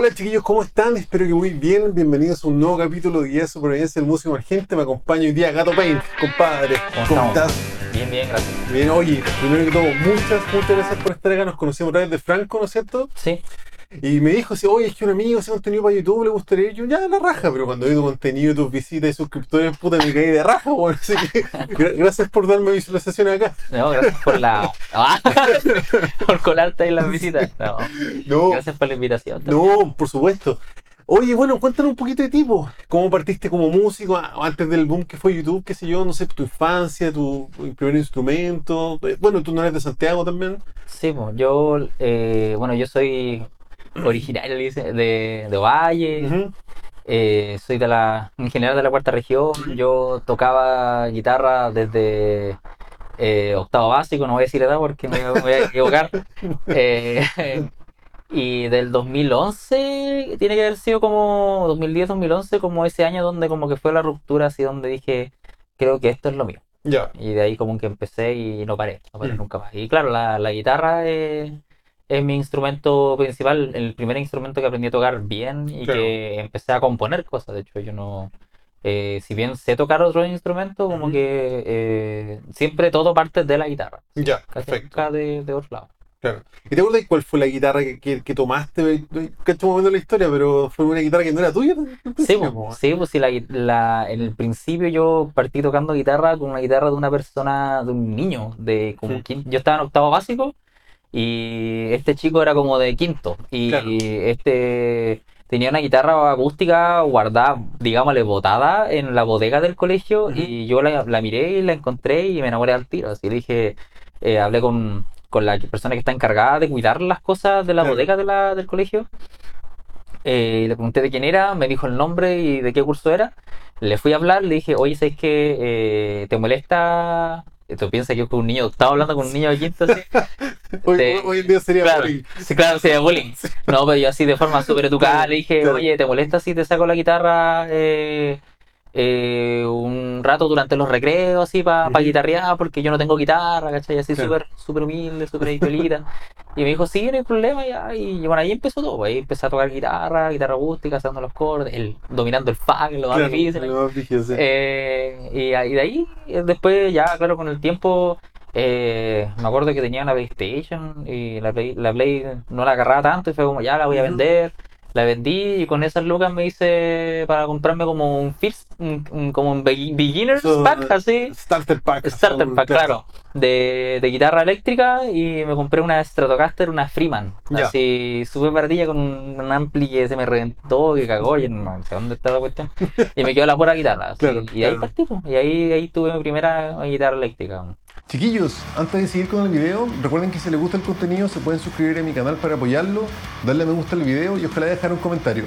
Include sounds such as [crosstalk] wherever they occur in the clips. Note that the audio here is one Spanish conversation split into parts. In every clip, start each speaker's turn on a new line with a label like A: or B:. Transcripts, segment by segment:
A: Hola chiquillos, ¿cómo están? Espero que muy bien. Bienvenidos a un nuevo capítulo de Guía de Supervivencia del Músico Emergente. Me acompaña hoy día Gato Paint, compadre.
B: ¿Cómo estamos?
A: estás?
B: Bien, bien, gracias.
A: Bien, oye, primero que todo, muchas, muchas gracias por estar acá. Nos conocimos a través de Franco, ¿no es cierto?
B: Sí,
A: Y me dijo, sí, oye, es que un amigo hace contenido para YouTube, le gustaría ir. Yo, ya, la raja, pero cuando vi tu contenido, tus visitas y suscriptores, puta, me caí de raja, bueno. [laughs] Así que, gra- gracias por darme visualización acá.
B: no, gracias por la. [laughs] Ah, [laughs] por colarte ahí las visitas. No,
A: No,
B: gracias por la invitación. también.
A: no, por supuesto. Oye, bueno, cuéntanos un poquito de ti, po. ¿Cómo partiste como músico a- antes del boom que fue YouTube? ¿Qué sé yo? No sé, tu infancia, tu primer instrumento. Eh, Bueno, tú no eres de Santiago también.
B: Sí, yo, eh, bueno, yo soy originario le dice, de, de Valle, eh, soy de la, en general de la cuarta región, yo tocaba guitarra desde eh, octavo básico, no voy a decir edad porque me, me voy a equivocar, [laughs] Eh, y del 2011, tiene que haber sido como 2010, 2011, como ese año donde como que fue la ruptura, así donde dije, creo que esto es lo mío.
A: Ya.
B: Y de ahí como que empecé y no paré, no paré
A: Mm.
B: nunca más. Y claro, la, la guitarra es, es mi instrumento principal, el primer instrumento que aprendí a tocar bien y
A: Claro.
B: que empecé a componer cosas. De hecho, yo no, eh, si bien sé tocar otro instrumento, como
A: Ujú.
B: que eh, siempre todo parte de la guitarra,
A: Ya,
B: casi
A: perfecto.
B: nunca de, de otro lado.
A: Claro. ¿Y te acuerdas cuál fue la guitarra que, que, que tomaste? Cacho un momento la historia, pero fue una guitarra que no era tuya.
B: Sí, pues, sí, pues sí, la, la- en el principio yo partí tocando guitarra con una guitarra de una persona, de un niño, de como
A: Sí.
B: quin- yo estaba en octavo básico y este chico era como de quinto y
A: Claro.
B: este tenía una guitarra acústica guardada, digámosle, botada en la bodega del colegio y yo la, la miré y la encontré y me enamoré al tiro, así le dije, eh, hablé con, con la persona que está encargada de cuidar las cosas de la
A: Claro.
B: bodega de la, del colegio eh, le pregunté de quién era, me dijo el nombre y de qué curso era. Le fui a hablar, le dije, oye, ¿sabes qué? Eh, ¿te molesta? ¿Tú piensas que yo con un niño estaba hablando con un niño de quinto así? [laughs]
A: Hoy,
B: te-
A: hoy en día sería
B: Claro,
A: bullying.
B: sí, claro, de bullying. No, pero yo así de forma súper [laughs] educada le dije, oye, ¿te molesta si te saco la guitarra eh, eh, un rato durante los recreos así para
A: Ujú.
B: guitarrear? Porque yo no tengo guitarra, ¿cachai? Así súper humilde, súper idiolita. Y me dijo, sí, no hay problema ya. Y bueno, ahí empezó todo. Ahí empecé a tocar guitarra, guitarra acústica, haciendo los acordes, el, dominando el es lo más
A: Claro,
B: difícil.
A: sí.
B: Eh, y, a- y de ahí, eh, después ya, claro, con el tiempo, eh, me acuerdo que tenía una PlayStation y la Play, la Play no la agarraba tanto y fue como, ya la voy a vender. La vendí y con esas lucas me hice para comprarme como un first, un- un- como un begin- beginner's
A: Eso,
B: pack, así.
A: Starter pack.
B: Starter pack, claro, de, de guitarra eléctrica y me compré una Stratocaster, una Freeman,
A: Ya.
B: así súper baratilla con un, ampli que se me reventó, que cagó, y no sé dónde está la cuestión, [laughs] y me quedó la pura guitarra, así,
A: Claro,
B: y ahí
A: claro.
B: partí, pues, y ahí, ahí tuve mi primera guitarra eléctrica.
A: Chiquillos, antes de seguir con el video, recuerden que si les gusta el contenido se pueden suscribir a mi canal para apoyarlo, darle a me gusta al video y ojalá dejar un comentario.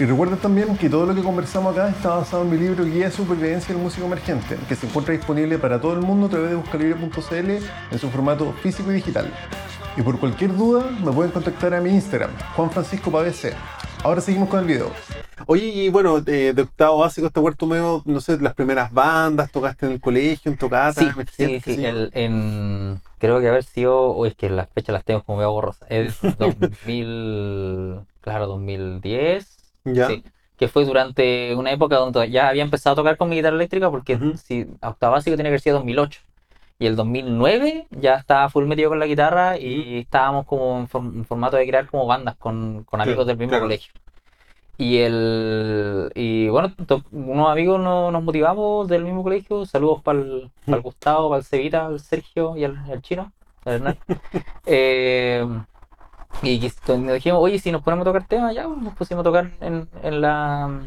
A: Y recuerden también que todo lo que conversamos acá está basado en mi libro Guía de Supervivencia del Músico Emergente, que se encuentra disponible para todo el mundo a través de buscalibre.cl en su formato físico y digital. Y por cualquier duda me pueden contactar a mi Instagram, Juan Francisco Pavese. Ahora seguimos con el video. Oye, y bueno, eh, de octavo básico hasta cuarto medio, no sé, las primeras bandas, tocaste en el colegio, en tocata,
B: Sí, sí, sí, el- en, creo que haber sido, o es que las fechas las tengo como medio borrosas, es [laughs] 2000, claro, 2010,
A: Ya.
B: Sí, que fue durante una época donde ya había empezado a tocar con mi guitarra eléctrica, porque
A: Ujú.
B: si octavo básico tiene que haber sido 2008. Y el 2009 ya estaba full metido con la guitarra y estábamos como en, form- en formato de crear como bandas con, con amigos del mismo
A: claro.
B: colegio. Y el y bueno, unos amigos no- nos motivamos del mismo colegio. Saludos para el. Gustavo, para el Cevita, al Sergio y al, al Chino, al Hernán. [laughs] Eh, y dijimos, oye, si nos ponemos a tocar temas, ya nos pusimos a tocar en, en la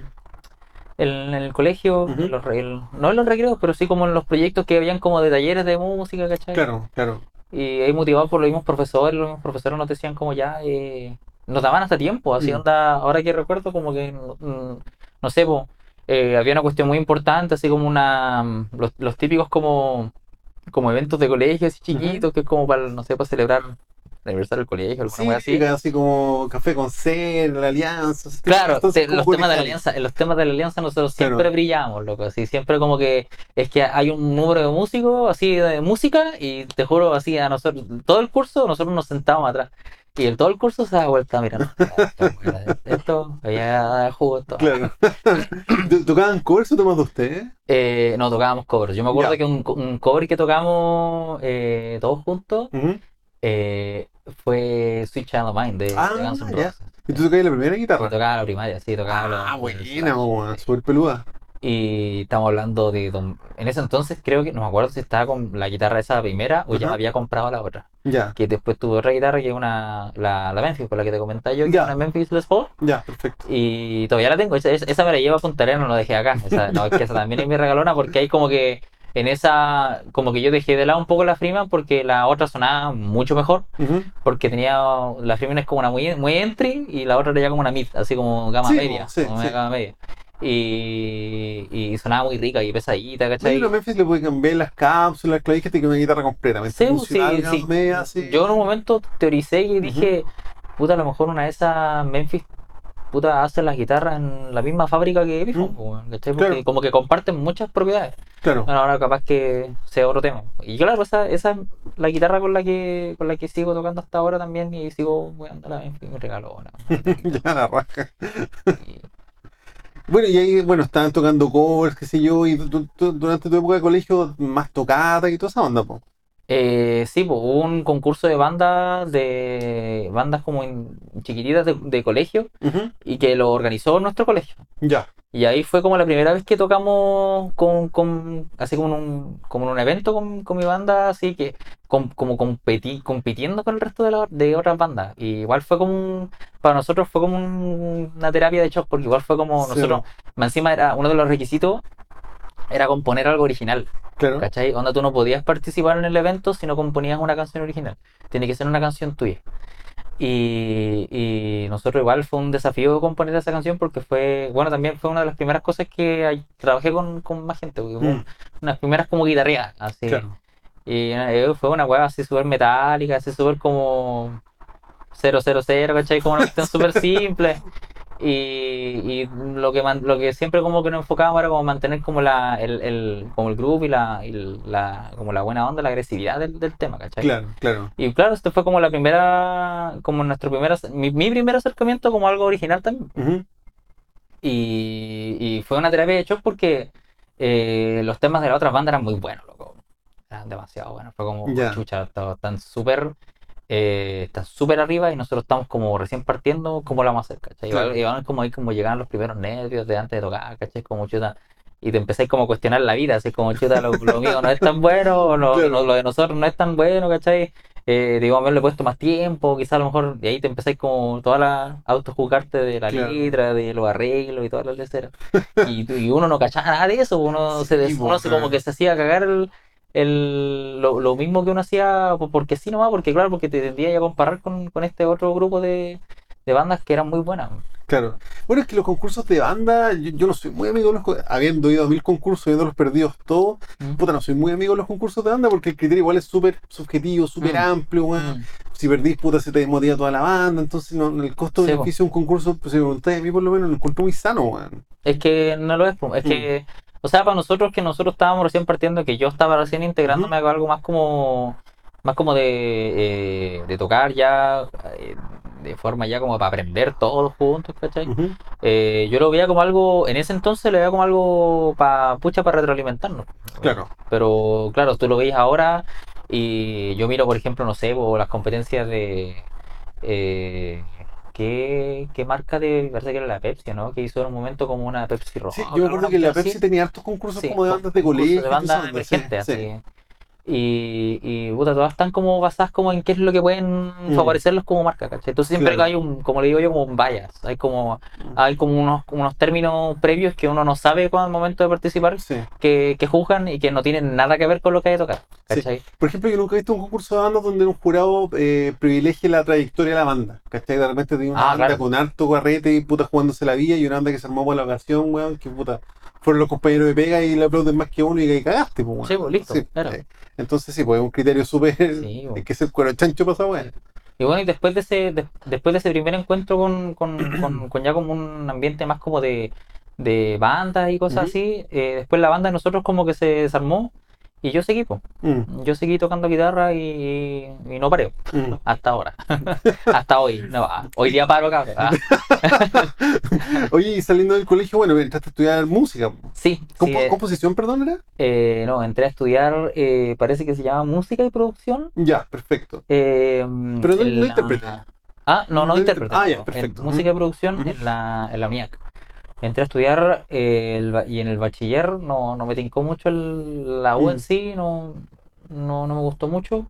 B: en, el colegio, los re- el- no en los recreos, pero sí como en los proyectos que habían como de talleres de música, ¿cachai?
A: Claro, claro.
B: Y ahí motivados por los mismos profesores, los mismos profesores nos decían como ya, eh, nos daban hasta tiempo, así
A: Mm.
B: onda, ahora que recuerdo como que, mm, no sé, po, eh, había una cuestión muy importante, así como una, mm, los, los típicos como, como eventos de colegio así chiquitos, que es como para, no sé, para celebrar el aniversario del colegio, alguna
A: Sí,
B: así.
A: así como Café con C, la Alianza.
B: Claro, te- los temas de la alianza, en los temas de la alianza nosotros
A: Claro.
B: siempre brillamos, loco, así siempre como que es que hay un número de músicos, así de música, y te juro así a nosotros, todo el curso nosotros nos sentábamos atrás. Y en todo el curso se da vuelta mirando. Esto, había jugo esto.
A: Claro. ¿Tocaban covers o tomas de ustedes?
B: Eh, no, tocábamos covers. Yo me acuerdo que un, un cover que tocamos eh, todos juntos eh, fue Sweet Child of Mine de,
A: Ah,
B: de Guns N'. Roses.
A: ¿Y tú tocabas la primera
B: Sí,
A: guitarra?
B: tocaba la primaria, sí, tocaba la-
A: Ah,
B: la-
A: buena, weón, súper peluda.
B: Y estamos hablando de. don- En ese entonces creo que no me acuerdo si estaba con la guitarra esa primera o ya había comprado la otra.
A: Ya,
B: Que después tuve otra guitarra que es una. La, la Memphis, con la que te comentaba yo, que
A: Ya.
B: es una Memphis Les Paul.
A: ya, perfecto.
B: Y todavía la tengo. Esa, esa- me la llevo a Punta no la dejé acá. Esa, no, es que esa también es mi regalona porque hay como que. En esa. Como que yo dejé de lado un poco la Freeman porque la otra sonaba mucho mejor.
A: Ujú.
B: Porque tenía. La Freeman es como una muy, muy entry y la otra era ya como una mid, así como gama
A: Sí,
B: media.
A: sí,
B: como una
A: sí.
B: gama media. Y, y sonaba muy rica y pesadita, ¿cachai?
A: pero a Memphis le puede cambiar las cápsulas, las clavijas, que una guitarra completamente
B: Sí,
A: funcional,
B: sí, sí.
A: media.
B: Yo en un momento teoricé y dije, puta, a lo mejor una de esas Memphis, puta, hace las guitarras en la misma fábrica que Epiphone,
A: Mm.
B: como que comparten muchas propiedades.
A: Claro.
B: Bueno, ahora capaz que sea otro tema. Y claro, esa, esa es la guitarra con la que con la que sigo tocando hasta ahora también y sigo jugando la Memphis, me regaló una. [laughs]
A: ya la raja.
B: Y-
A: Bueno, y ahí, bueno, estaban tocando covers, qué sé yo, y durante tu época de colegio, más tocada y toda esa onda, po.
B: Eh, sí, pues, hubo un concurso de bandas, de bandas como en- chiquititas de, de colegio y que lo organizó nuestro colegio.
A: Ya.
B: Y ahí fue como la primera vez que tocamos con, con- así como en un, como en un evento con, con mi banda, así que com- como competi- compitiendo con el resto de, la- de otras bandas. Y igual fue como un- para nosotros fue como un- una terapia de shock, porque igual fue como
A: Sí,
B: nosotros, encima era uno de los requisitos, era componer algo original.
A: Claro.
B: ¿Cachai? Onda tú no podías participar en el evento si no componías una canción original. Tiene que ser una canción tuya. Y, y nosotros igual fue un desafío componer esa canción porque fue, bueno, también fue una de las primeras cosas que trabajé con, con más gente. porque fue
A: Mm,
B: Unas primeras como guitarreadas, así.
A: Claro.
B: Y eh, fue una hueá así súper metálica, así súper como 000, ¿cachai? Como una cuestión súper [laughs] simple. Y, y lo que man- lo que siempre como que nos enfocábamos era como mantener como la el, el- como el groove y la, y la como la buena onda, la agresividad del, del tema, ¿cachai?
A: Claro, claro.
B: Y claro, esto fue como la primera, como nuestro primer, mi, mi primer acercamiento como algo original también. Y, y fue una terapia de shock porque eh, los temas de la otra banda eran muy buenos, loco. Eran demasiado buenos. Fue como,
A: Ya.
B: chucha, están súper eh, están súper arriba y nosotros estamos como recién partiendo, ¿cómo lo vamos a hacer? ¿cachai?
A: Claro.
B: igual como ahí como llegaban los primeros nervios de antes de tocar, ¿cachai? Como chuta. Y te empezáis como a cuestionar la vida, así como chuta, lo, lo mío no es tan bueno, o [laughs] lo,
A: Claro.
B: lo- lo de nosotros no es tan bueno, ¿cachai? Eh, digo, a ver, le he puesto más tiempo, quizás a lo mejor, y ahí te empezáis como toda la autojugarte de la
A: Claro.
B: letra, de los arreglos y todas las leceras. [laughs] Y, y uno no cachaba nada de eso, uno se,
A: Sí,
B: uno se como que se hacía cagar el, el- lo, lo mismo que uno hacía po- porque sí nomás, porque claro, porque te tendría a comparar con, con este otro grupo de, de bandas que eran muy buenas.
A: Claro. Bueno, es que los concursos de banda, yo, yo no soy muy amigo de los. Habiendo ido a mil concursos, habiéndolos perdidos todos,
B: Mm.
A: puta, no soy muy amigo de los concursos de banda porque el criterio igual es súper subjetivo, súper
B: Mm.
A: amplio, weón.
B: Mm.
A: Si perdís, puta, se te desmotiva toda la banda. Entonces, no, el
B: Sí,
A: costo-beneficio de un concurso, pues, si me preguntáis a mí, por lo menos, lo encuentro muy sano, weón.
B: Es que no lo es, es que, o sea, para nosotros que nosotros estábamos recién partiendo, que yo estaba recién integrándome a algo más como, más como de, eh, de tocar ya, eh, de forma ya como para aprender todos juntos, ¿cachai? Eh, yo lo veía como algo, en ese entonces lo veía como algo para, pucha, para retroalimentarnos.
A: Claro.
B: Pero claro, tú lo veis ahora y yo miro, por ejemplo, no sé, las competencias de... ¿qué, qué marca de... Parece que era la Pepsi, ¿no? Que hizo en un momento como una Pepsi roja.
A: Sí, yo acuerdo que la Pepsi
B: así.
A: tenía hartos concursos
B: Sí,
A: como de bandas de colegio.
B: de bandas emergentes,
A: sí.
B: así. Y, y puta, todas están como basadas como en qué es lo que pueden favorecerlos como marca, ¿cachai? Entonces siempre
A: Mm. Claro.
B: hay un, como le digo yo, como un bias, hay como, hay como unos, unos términos previos que uno no sabe cuando al momento de participar
A: Sí.
B: que, que juzgan y que no tienen nada que ver con lo que hay que tocar,
A: Sí.
B: ¿cachai?
A: Por ejemplo, yo nunca he visto un concurso de bandas donde un jurado eh, privilegie la trayectoria de la banda. ¿Cachai? De repente tiene una
B: Ah,
A: banda
B: claro.
A: con harto guarrete y puta jugándose la vida y una banda que se armó por la ocasión, weón, que puta. Fueron los compañeros de pega y le aplauden más que uno y que cagaste, pues, weón.
B: Sí, pues, listo,
A: Sí,
B: claro.
A: Entonces, sí, pues es un criterio súper.
B: Sí, [laughs] pues.
A: Hay que ser cuero chancho esa weón.
B: Y bueno, y después de ese, de- después de ese primer encuentro con, con, [clears throat] con- con ya como un ambiente más como de, de bandas y cosas así, eh, después la banda de nosotros como que se desarmó Y yo seguí, pues.
A: Mm,
B: Yo seguí tocando guitarra y, y no paré.
A: mm.
B: Hasta ahora. [laughs] Hasta hoy. No, hoy día paro, cabrón. Ah, [laughs]
A: Oye, y saliendo del colegio, bueno, entraste a estudiar música.
B: sí,
A: Compo-
B: eh,
A: ¿Composición, perdón, era?
B: eh, no, entré a estudiar, eh, parece que se llama música y producción.
A: Ya, perfecto.
B: eh,
A: Pero no- intérprete.
B: Ah, no, no
A: No
B: intérprete.
A: inter- ah, ya,
B: en
A: perfecto.
B: música y
A: Ujú.
B: producción
A: Ujú.
B: en la, en la UNIAC. Entré a estudiar eh, el y en el bachiller no, no me tincó mucho el- la U en
A: Mm.
B: sí, no, no, no me gustó mucho.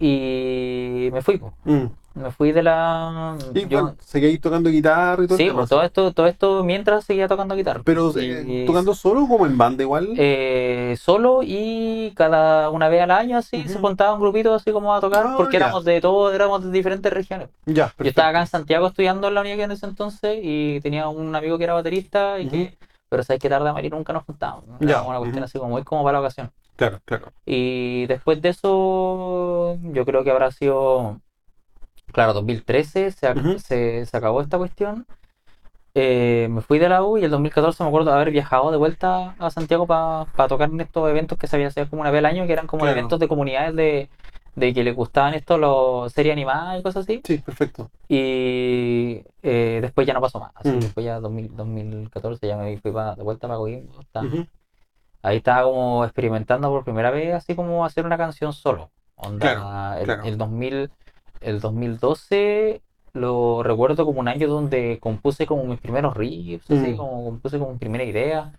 B: Y me fui, po.
A: Mm.
B: me fui de la...
A: Y
B: yo-
A: bueno, seguías tocando guitarra y todo
B: sí, pues, todo esto, todo esto mientras seguía tocando guitarra.
A: Pero
B: Y-
A: eh, tocando solo o como en banda igual.
B: eh, solo y cada una vez al año así se juntaba un grupito así como a tocar
A: Ah,
B: porque
A: ya.
B: éramos de todos, éramos de diferentes regiones.
A: ya,
B: Yo estaba acá en Santiago estudiando en la universidad en ese entonces y tenía un amigo que era baterista y que, pero sabes que tarde a María nunca nos juntábamos. Era
A: Ya,
B: una cuestión así como muy como para la ocasión.
A: Claro, claro.
B: Y después de eso, yo creo que habrá sido, claro, 2013 se, ac-
A: Ujú.
B: se, se acabó esta cuestión. Eh, me fui de la U y el 2014 me acuerdo de haber viajado de vuelta a Santiago para tocar en estos eventos que se habían hecho como una vez al año, que eran como
A: Claro.
B: eventos de comunidades de, de que les gustaban esto, los series animadas y cosas así.
A: Sí, perfecto.
B: Y eh, después ya no pasó más. Así,
A: Mm.
B: Después ya 2000 2014 ya me fui pa- de vuelta para Coquimbo. estaba-
A: Ujú.
B: Ahí estaba como experimentando por primera vez, así como hacer una canción solo. Onda,
A: Claro,
B: el,
A: claro.
B: el 2000, el 2012 lo recuerdo como un año donde compuse como mis primeros riffs, así
A: Mm.
B: como compuse como mi primera idea.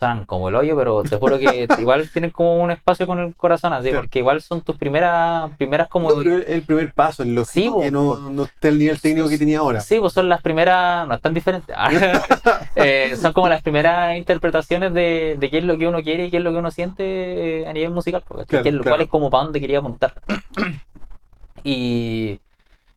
B: Suenan como el hoyo, pero te juro que [laughs] igual tienen como un espacio con el corazón, así,
A: Claro.
B: porque igual son tus primeras, primeras como
A: No, el primer paso, en lo
B: Sí,
A: que no, no esté al nivel técnico que tenía ahora.
B: Sí, pues son las primeras, no están diferentes. [laughs] [laughs] Eh, son como las primeras interpretaciones de, de qué es lo que uno quiere y qué es lo que uno siente eh, a nivel musical, porque
A: Claro,
B: qué es lo-
A: claro.
B: cuál es como para dónde quería apuntar. [clears throat] Y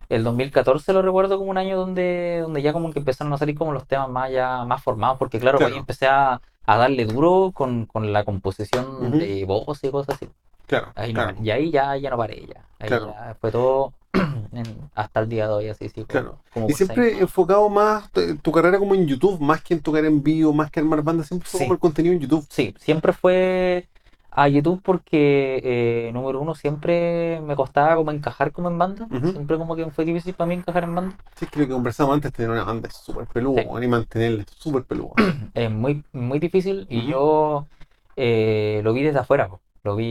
B: el 2014 lo recuerdo como un año donde, donde ya como que empezaron a salir como los temas más ya más formados, porque claro,
A: Claro.
B: ahí empecé a, a darle duro con, con la composición
A: Ujú.
B: de voz y cosas así.
A: Claro,
B: Ahí no-
A: claro.
B: y ahí ya, ya no paré ya. Ahí
A: Claro.
B: ya fue todo [clears throat] en- hasta el día de hoy así, sí.
A: Claro.
B: como
A: Y siempre
B: seis-
A: enfocado más tu carrera como en YouTube, más que en tocar en vivo, más que armar bandas, siempre fue
B: Sí.
A: como el contenido en YouTube.
B: Sí, siempre fue a YouTube porque, eh, número uno, siempre me costaba como encajar como en banda. Siempre como que fue difícil para mí encajar en banda.
A: Sí, es que conversamos antes, tener una banda es súper peludo,
B: Sí.
A: y mantenerla súper peludo. [clears throat]
B: Es muy, muy difícil y yo eh, lo vi desde afuera. po. Lo vi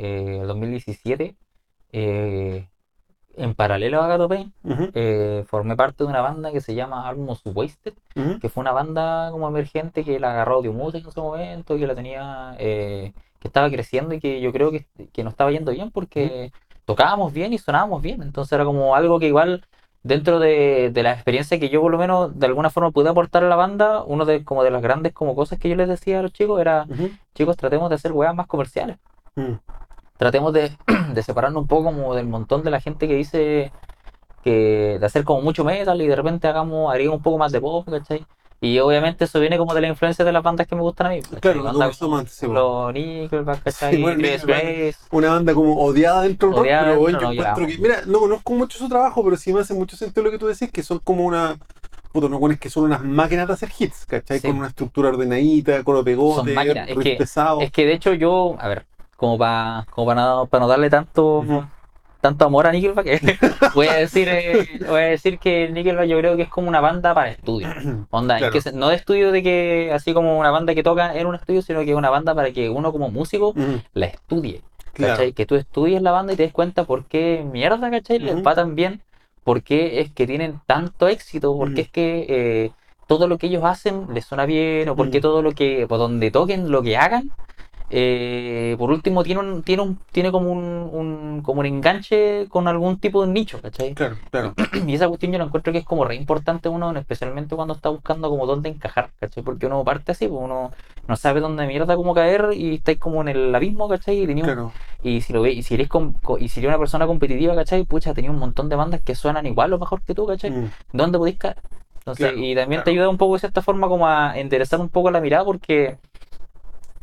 B: eh, el 2017. eh, en paralelo a Gato Pain, eh, formé parte de una banda que se llama Almost Wasted. que fue una banda como emergente que la agarró Audio Music en su momento y que la tenía, eh, que estaba creciendo y que yo creo que, que nos estaba yendo bien porque tocábamos bien y sonábamos bien. Entonces era como algo que igual dentro de, de la experiencia que yo por lo menos de alguna forma pude aportar a la banda, uno de como de las grandes como cosas que yo les decía a los chicos era, chicos, tratemos de hacer weas más comerciales.
A: ujú.
B: Tratemos de, [clears throat] de separarnos un poco como del montón de la gente que dice que de hacer como mucho metal y de repente hagamos, agreguemos un poco más de pop, ¿cachai? Y obviamente eso viene como de la influencia de las bandas que me gustan a mí.
A: Claro, lo
B: Bandas
A: conversamos antes,
B: como los Nickelback, ¿cachai?
A: Sí, bueno.
B: Grace.
A: Una banda como odiada dentro del rock, pero
B: dentro,
A: yo
B: no,
A: encuentro que, mira, no conozco mucho su trabajo, pero sí me hace mucho sentido lo que tú decís, que son como una, puta, unos buenos que son unas máquinas de hacer hits, ¿cachai?
B: Sí.
A: Con una estructura ordenadita, con pegote,
B: Son máquinas, es que-
A: pesado.
B: Es que de hecho yo, a ver, como para como para no, no darle tanto. Tanto amor a Nickelback, [laughs] voy a decir eh, voy a decir que Nickelback yo creo que es como una banda para estudio. [clears throat] Onda,
A: Claro.
B: es que se- no de estudio de que así como una banda que toca en un estudio, sino que es una banda para que uno como músico la estudie.
A: Claro.
B: Que tú estudies la banda y te des cuenta por qué mierda, ¿cachai? Les va tan bien, por qué es que tienen tanto éxito, por qué es que eh, todo lo que ellos hacen les suena bien, o por qué todo lo que, por donde toquen, lo que hagan, eh, por último tiene un, tiene un, tiene como un, un- como un enganche con algún tipo de nicho, ¿cachai?
A: Claro, claro. [clears throat]
B: Y esa cuestión yo la encuentro que es como re importante uno, especialmente cuando está buscando como dónde encajar, ¿cachai? Porque uno parte así, pues uno no sabe dónde mierda cómo caer y estáis como en el abismo, ¿cachai? Y, tenía un-
A: claro.
B: y si lo ve, y si eres com- co- y si eres una persona competitiva, ¿cachai? Pucha, tenía un montón de bandas que suenan igual o mejor que tú, ¿cachai?
A: Mm,
B: ¿Dónde podéis caer? Entonces,
A: Claro,
B: y también te
A: claro.
B: ayuda un poco de cierta forma como a enderezar un poco la mirada porque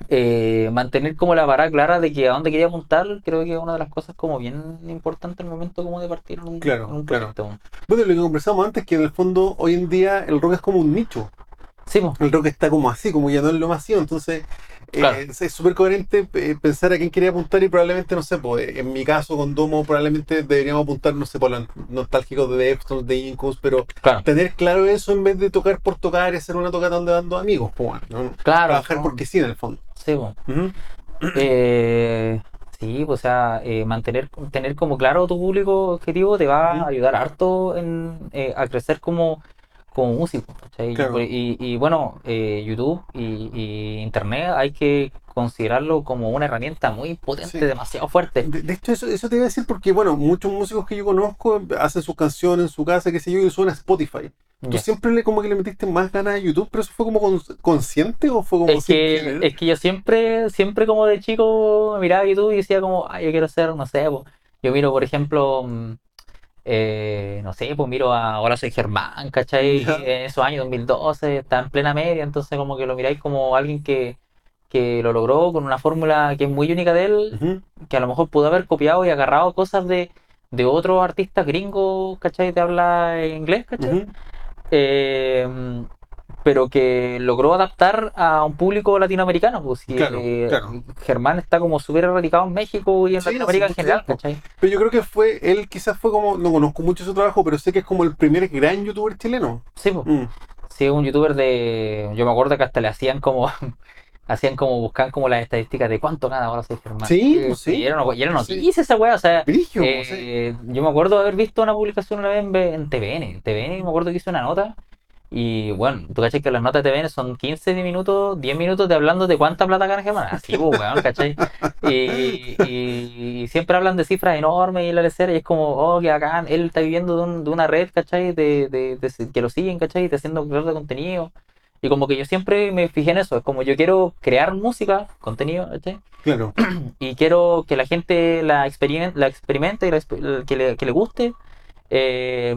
B: eh, mantener como la vara clara de que a dónde quería apuntar, creo que es una de las cosas como bien importantes al momento como de partir en un,
A: Claro,
B: en un
A: claro. Bueno, lo que conversamos antes, que en el fondo hoy en día el rock es como un nicho.
B: Sí,
A: El rock está como así, como ya no es lo masivo. Entonces,
B: Claro.
C: Eh, es súper coherente eh, pensar a quién quería apuntar y probablemente, no sé, pues, en mi caso con Domo probablemente deberíamos apuntar, no sé, por los nostálgicos de Deftones, de Incus, pero
B: Claro,
C: tener claro eso en vez de tocar por tocar y hacer una tocata donde dando amigos, pues, bueno, ¿no?
B: claro.
C: Trabajar
B: ¿no?
C: porque sí, en el fondo.
B: Sí.
C: Ujú. [clears throat]
B: Eh, sí, pues, o sea, eh, mantener, tener como claro tu público objetivo te va a ayudar harto en, a crecer como, como músico, ¿cachai?
C: Claro.
B: Y, y, bueno, eh, YouTube y, y Internet hay que considerarlo como una herramienta muy potente,
C: Sí.
B: demasiado fuerte.
C: De, de hecho, eso, eso te iba a decir porque, bueno, muchos músicos que yo conozco hacen sus canciones en su casa, qué sé yo, y suena a Spotify. ¿Tú siempre le, como que le metiste más ganas a YouTube, pero eso fue como cons- consciente o fue como
B: Es que,
C: querer?
B: es que yo siempre, siempre como de chico miraba YouTube y decía como, ay, yo quiero ser, no sé, po. yo miro, por ejemplo, mm, eh, no sé, pues miro a Ahora soy Germán, ¿cachai? En esos años 2012, está en plena media, entonces como que lo miráis como alguien que, que lo logró con una fórmula que es muy única de él, que a lo mejor pudo haber copiado y agarrado cosas de, de otros artistas gringos, ¿cachai? De habla inglés, ¿cachai? Eh, pero que logró adaptar a un público latinoamericano. Pues, y,
C: Claro,
B: eh,
C: claro.
B: Germán está como súper radicado en México y en
C: Sí,
B: Latinoamérica en general, ¿cachai?
C: Pero yo creo que fue, él quizás fue como, no conozco mucho su trabajo, pero sé que es como el primer gran youtuber chileno.
B: Sí, pues,
C: Mm.
B: sí, un youtuber de. Yo me acuerdo que hasta le hacían como. [laughs] Hacían como, buscaban como las estadísticas de cuánto gana ahora soy Germán.
C: Sí,
B: Eh,
C: pues sí.
B: Y era, una- y era
C: Sí.
B: noticia esa weá, o sea.
C: Brigio,
B: eh,
C: sí.
B: Yo me acuerdo de haber visto una publicación una vez en, en TVN. En TVN me acuerdo que hizo una nota. Y bueno, tú cachai que las notas de TVN son 15 minutos, 10 minutos de hablando de cuánta plata gana Germán. Así, pues, weón, ¿cachai? Y, y- y siempre hablan de cifras enormes y la lecera y es como, oh, que bacán, él está viviendo de, un- de una red, ¿cachai? De, de- de- que lo siguen, ¿cachai? De haciendo creador de contenido. Y como que yo siempre me fijé en eso, es como yo quiero crear música, contenido, ¿cachai?
C: Claro. [clears throat]
B: y quiero que la gente la, experien- la experimente, y la que, le, que le guste, eh,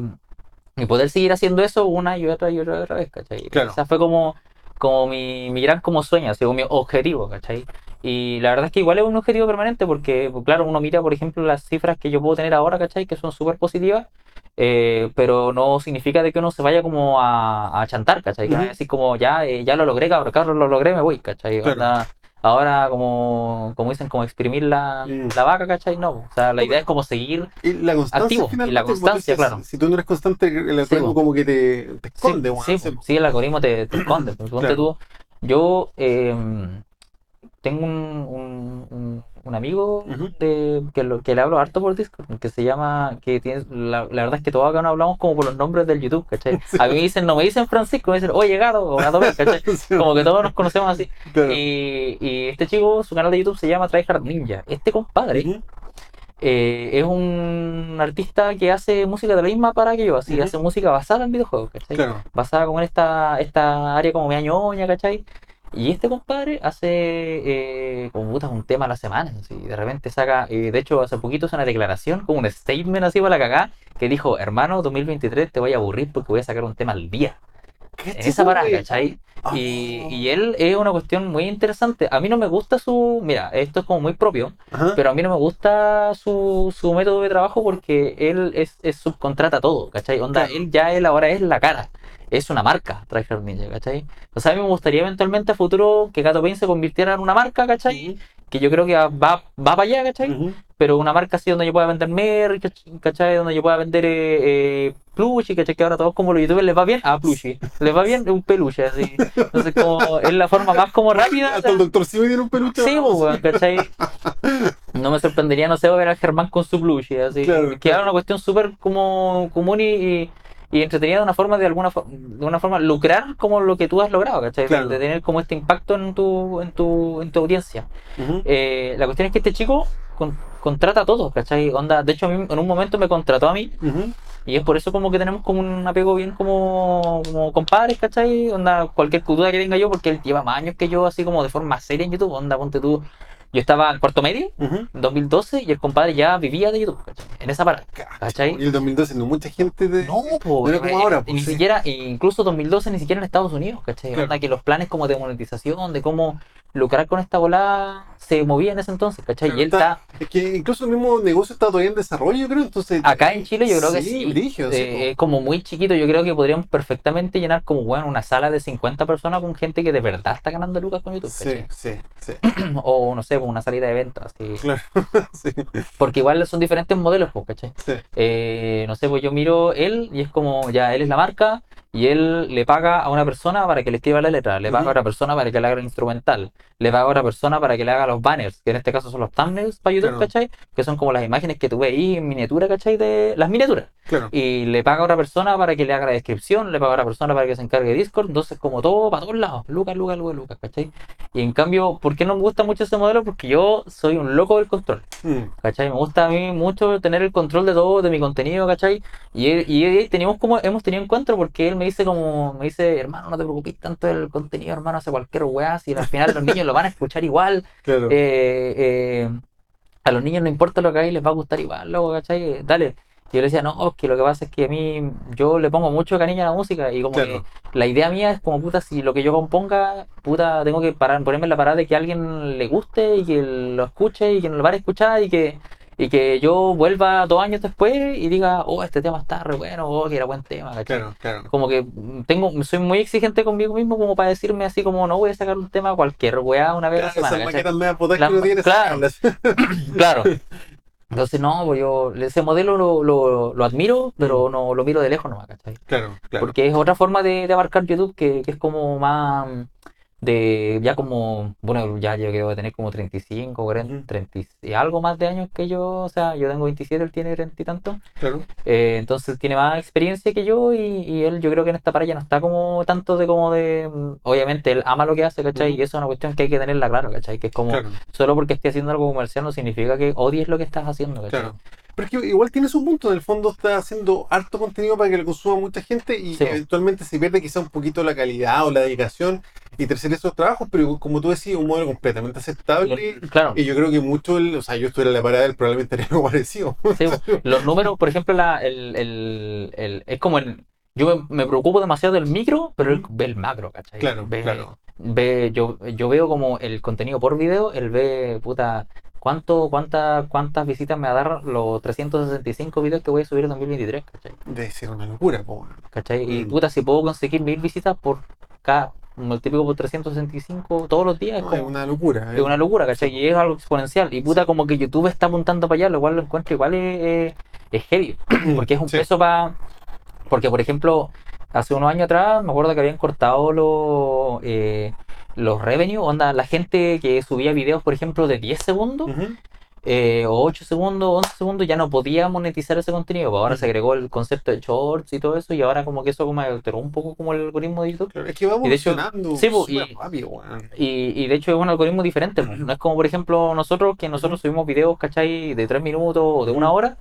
B: y poder seguir haciendo eso una y otra y otra, y otra vez, ¿cachai?
C: Claro.
B: Esa fue como, como mi, mi gran como sueño, así como mi objetivo, ¿cachai? Y la verdad es que igual es un objetivo permanente porque, pues, claro, uno mira, por ejemplo, las cifras que yo puedo tener ahora, ¿cachai? Que son súper positivas, eh, pero no significa de que uno se vaya como a, a chantar, ¿cachai?
C: Ujú.
B: vaya así como, ya, eh, ya lo logré, cabrón, cabrón, lo logré, me voy, ¿cachai?
C: Claro.
B: Onda, ahora, como, como dicen, como exprimir la,
C: Mm.
B: la vaca, ¿cachai? No, o sea, la idea es como seguir
C: Y la constancia
B: Activo, y la
C: tú
B: constancia, claro.
C: Si tú no eres constante, el algoritmo
B: po.
C: como que te, te esconde,
B: sí,
C: Sí,
B: sí, el algoritmo te, te esconde. pues,
C: Claro.
B: tú, yo eh, tengo un, un, un- un amigo de, que, lo, que le hablo harto por Discord, que se llama, que tiene, la, la verdad es que todos acá no hablamos como por los nombres del YouTube, ¿cachai? [laughs]
C: Sí.
B: A mí me dicen, no me dicen Francisco, me dicen, oye gato, o gato, Pez", [laughs] ¿cachai?
C: Sí,
B: Como que todos nos conocemos así.
C: claro.
B: Y, y este chico, su canal de YouTube se llama Tryhard Ninja. Este compadre eh, es un artista que hace música de la misma para que yo, así,
C: Ujú.
B: hace música basada en videojuegos, ¿cachai?
C: Claro.
B: basada como en esta, esta área como media ñoña, ¿cachai? Y este compadre hace eh, como puta un tema a la semana, así, de repente saca, eh, de hecho hace poquito hizo una declaración, como un statement así para la cagá, que dijo, hermano, 2023 te voy a aburrir porque voy a sacar un tema al día.
C: ¿Qué
B: En esa parada, ¿cachai?
C: Ah.
B: Y, y él es una cuestión muy interesante. A mí no me gusta su, mira, esto es como muy propio,
C: Ajá.
B: pero a mí no me gusta su, su método de trabajo porque él es, es subcontrata todo, ¿cachai? Onda,
C: Claro.
B: él ya él ahora es la cara, es una marca, Tryhard Ninja, ¿cachai? O sea, a mí me gustaría eventualmente a futuro que Gato Pain se convirtiera en una marca, ¿cachai? Que yo creo que va, va para allá, ¿cachai? Pero una marca así donde yo pueda vender merch, ¿cach- ¿cachai? Donde yo pueda vender eh, eh, plushie, ¿cachai? Que ahora todos como los youtubers les va bien, ah, plushie. [laughs] Les va bien un peluche, así. Entonces, como es la forma más como rápida.
C: Hasta el doctor Simi tiene un peluche.
B: Sí, pues, ¿cachai? No me sorprendería, no sé, ver a Germán con su plushie, así.
C: Claro,
B: que
C: claro.
B: era una cuestión súper como común y, y, y entretenida de una forma, de alguna de una forma, lucrar como lo que tú has logrado, ¿cachai? De-
C: Claro.
B: De tener como este impacto en tu, en tu, en tu audiencia.
C: Ujú.
B: Eh, la cuestión es que este chico con- contrata a todos, ¿cachai? Onda, de hecho, a mí en un momento me contrató a mí
C: Ujú.
B: y es por eso como que tenemos como un apego bien como, como compadres, ¿cachai? Onda, cualquier duda que tenga yo, porque él lleva más años que yo, así como de forma seria en YouTube. Onda, ponte tú. Yo estaba en cuarto medio, en 2012, y el compadre ya vivía de YouTube, ¿cachai? en esa parada. ¿Cachai?
C: Y el 2012 no mucha gente de...
B: No, po,
C: no como ahora,
B: ni
C: pues, sí.
B: siquiera, incluso 2012 ni siquiera en Estados Unidos, ¿cachai?
C: Claro.
B: Onda que los planes como de monetización, de cómo lucrar con esta volada, se movían en ese entonces, ¿cachai?
C: Claro,
B: y él está,
C: Es que incluso el mismo negocio está todavía en desarrollo, yo creo, entonces...
B: acá en Chile yo creo que sí,
C: sí,
B: eh, es como muy chiquito, yo creo que podríamos perfectamente llenar como, bueno, una sala de 50 personas con gente que de verdad está ganando lucas con YouTube,
C: sí,
B: ¿cachai?
C: sí, sí, [clears throat]
B: O, no sé, una salida de eventos, así.
C: claro, [laughs] sí,
B: Porque igual son diferentes modelos, pues, ¿cachai?
C: sí,
B: Eh, no sé, pues yo miro él y es como, ya, él es la marca y él le paga a una persona para que le escriba la letra, le paga
C: Ujú.
B: a otra persona para que le haga el instrumental, le paga a otra persona para que le haga los banners, que en este caso son los thumbnails para YouTube,
C: Claro.
B: ¿cachai? Que son como las imágenes que tú ves ahí en miniatura, ¿cachai? De las miniaturas.
C: claro.
B: Y le paga a otra persona para que le haga la descripción, le paga a otra persona para que se encargue de Discord, entonces como todo para todos lados, Lucas, Lucas, Lucas, Lucas, ¿cachai? Y en cambio, ¿por qué no me gusta mucho ese modelo? Porque yo soy un loco del control.
C: Mm,
B: ¿Cachai? Me gusta a mí mucho tener el control de todo, de mi contenido, ¿cachai? Y, y él- teníamos como, hemos tenido encuentro porque él me dice como, me dice, hermano, no te preocupes tanto del contenido, hermano, hace cualquier weá, si al final los niños lo van a escuchar igual, [laughs]
C: claro.
B: eh, eh, a los niños no importa lo que hay, les va a gustar igual, loco, ¿cachai? Dale. Y yo le decía, no, es que lo que pasa es que a mí, yo le pongo mucho cariño a la música y como
C: Claro.
B: que la idea mía es como, puta, si lo que yo componga, puta, tengo que parar, ponerme en la parada de que a alguien le guste y que lo escuche y que no lo van a escuchar y que, y que yo vuelva dos años después y diga, oh, este tema está re bueno, oh, que era buen tema, ¿cachai?
C: Claro, claro.
B: Como que mm, tengo, soy muy exigente conmigo mismo como para decirme así como, no voy a sacar un tema cualquier weá una vez a la
C: Claro,
B: semana, claro. [coughs] Claro. Entonces, no, pues yo ese modelo lo, lo, lo admiro, pero no lo miro de lejos nomás, ¿cachai?
C: Claro, Mm. claro.
B: Porque es otra forma de, de abarcar YouTube que, que es como más mm, de ya como, bueno, ya yo creo que tener como 35, 40,
C: Ujú.
B: 30 y algo más de años que yo, o sea, yo tengo 27, él tiene 30 y tanto,
C: Claro.
B: eh, entonces tiene más experiencia que yo y, y él yo creo que en esta paralla no está como tanto de como de, mm, obviamente él ama lo que hace, ¿cachai? Y eso es una cuestión que hay que tenerla claro, ¿cachai? Que es como,
C: Claro.
B: solo porque esté haciendo algo comercial no significa que odies lo que estás haciendo, ¿cachai?
C: Claro. Pero es que igual tiene su punto, en el fondo está haciendo harto contenido para que lo consuma mucha gente y
B: Sí.
C: eventualmente se pierde quizá un poquito la calidad o la dedicación y tercer esos trabajos, pero como tú decías, un modelo completamente aceptable
B: Claro.
C: y yo creo que mucho, el- o sea, yo estuviera en la parada, él probablemente haría algo [laughs] parecido.
B: Sí, bo. los números, por ejemplo, la, el, el, el- es como el. Yo me, me preocupo demasiado del micro, pero él ve el macro, ¿cachai?
C: Claro,
B: Ve-
C: claro.
B: Ve, yo, yo veo como el contenido por video, él ve, puta, cuánto, cuánta, cuántas visitas me va a dar los 365 videos que voy a subir en 2023, ¿cachai?
C: Debe ser una locura, po.
B: ¿Cachai? Y
C: Mm.
B: puta, si puedo conseguir mil visitas por cada, multiplico por 365 todos los días, es
C: una locura.
B: es una locura, ¿cachai? Y es algo exponencial. Y puta, como que YouTube está apuntando para allá, lo cual lo encuentro igual es, es- es heavy. [clears throat] Porque es un
C: Sí.
B: peso para. Porque, por ejemplo, hace unos años atrás me acuerdo que habían cortado los, eh, los revenue. Onda, la gente que subía videos, por ejemplo, de 10 segundos. Eh, o 8 segundos, 11 segundos, ya no podía monetizar ese contenido. pues ahora
C: Ujú.
B: se agregó el concepto de shorts y todo eso. Y ahora, como que eso como alteró un poco como el algoritmo de YouTube.
C: Claro, es que va
B: Y de hecho-
C: evolucionando
B: sí,
C: súper
B: y-
C: rápido.
B: Y, y de hecho es un algoritmo diferente. pues. [clears throat] No es como, por ejemplo, nosotros, que nosotros subimos videos, ¿cachai? De 3 minutos o de una hora.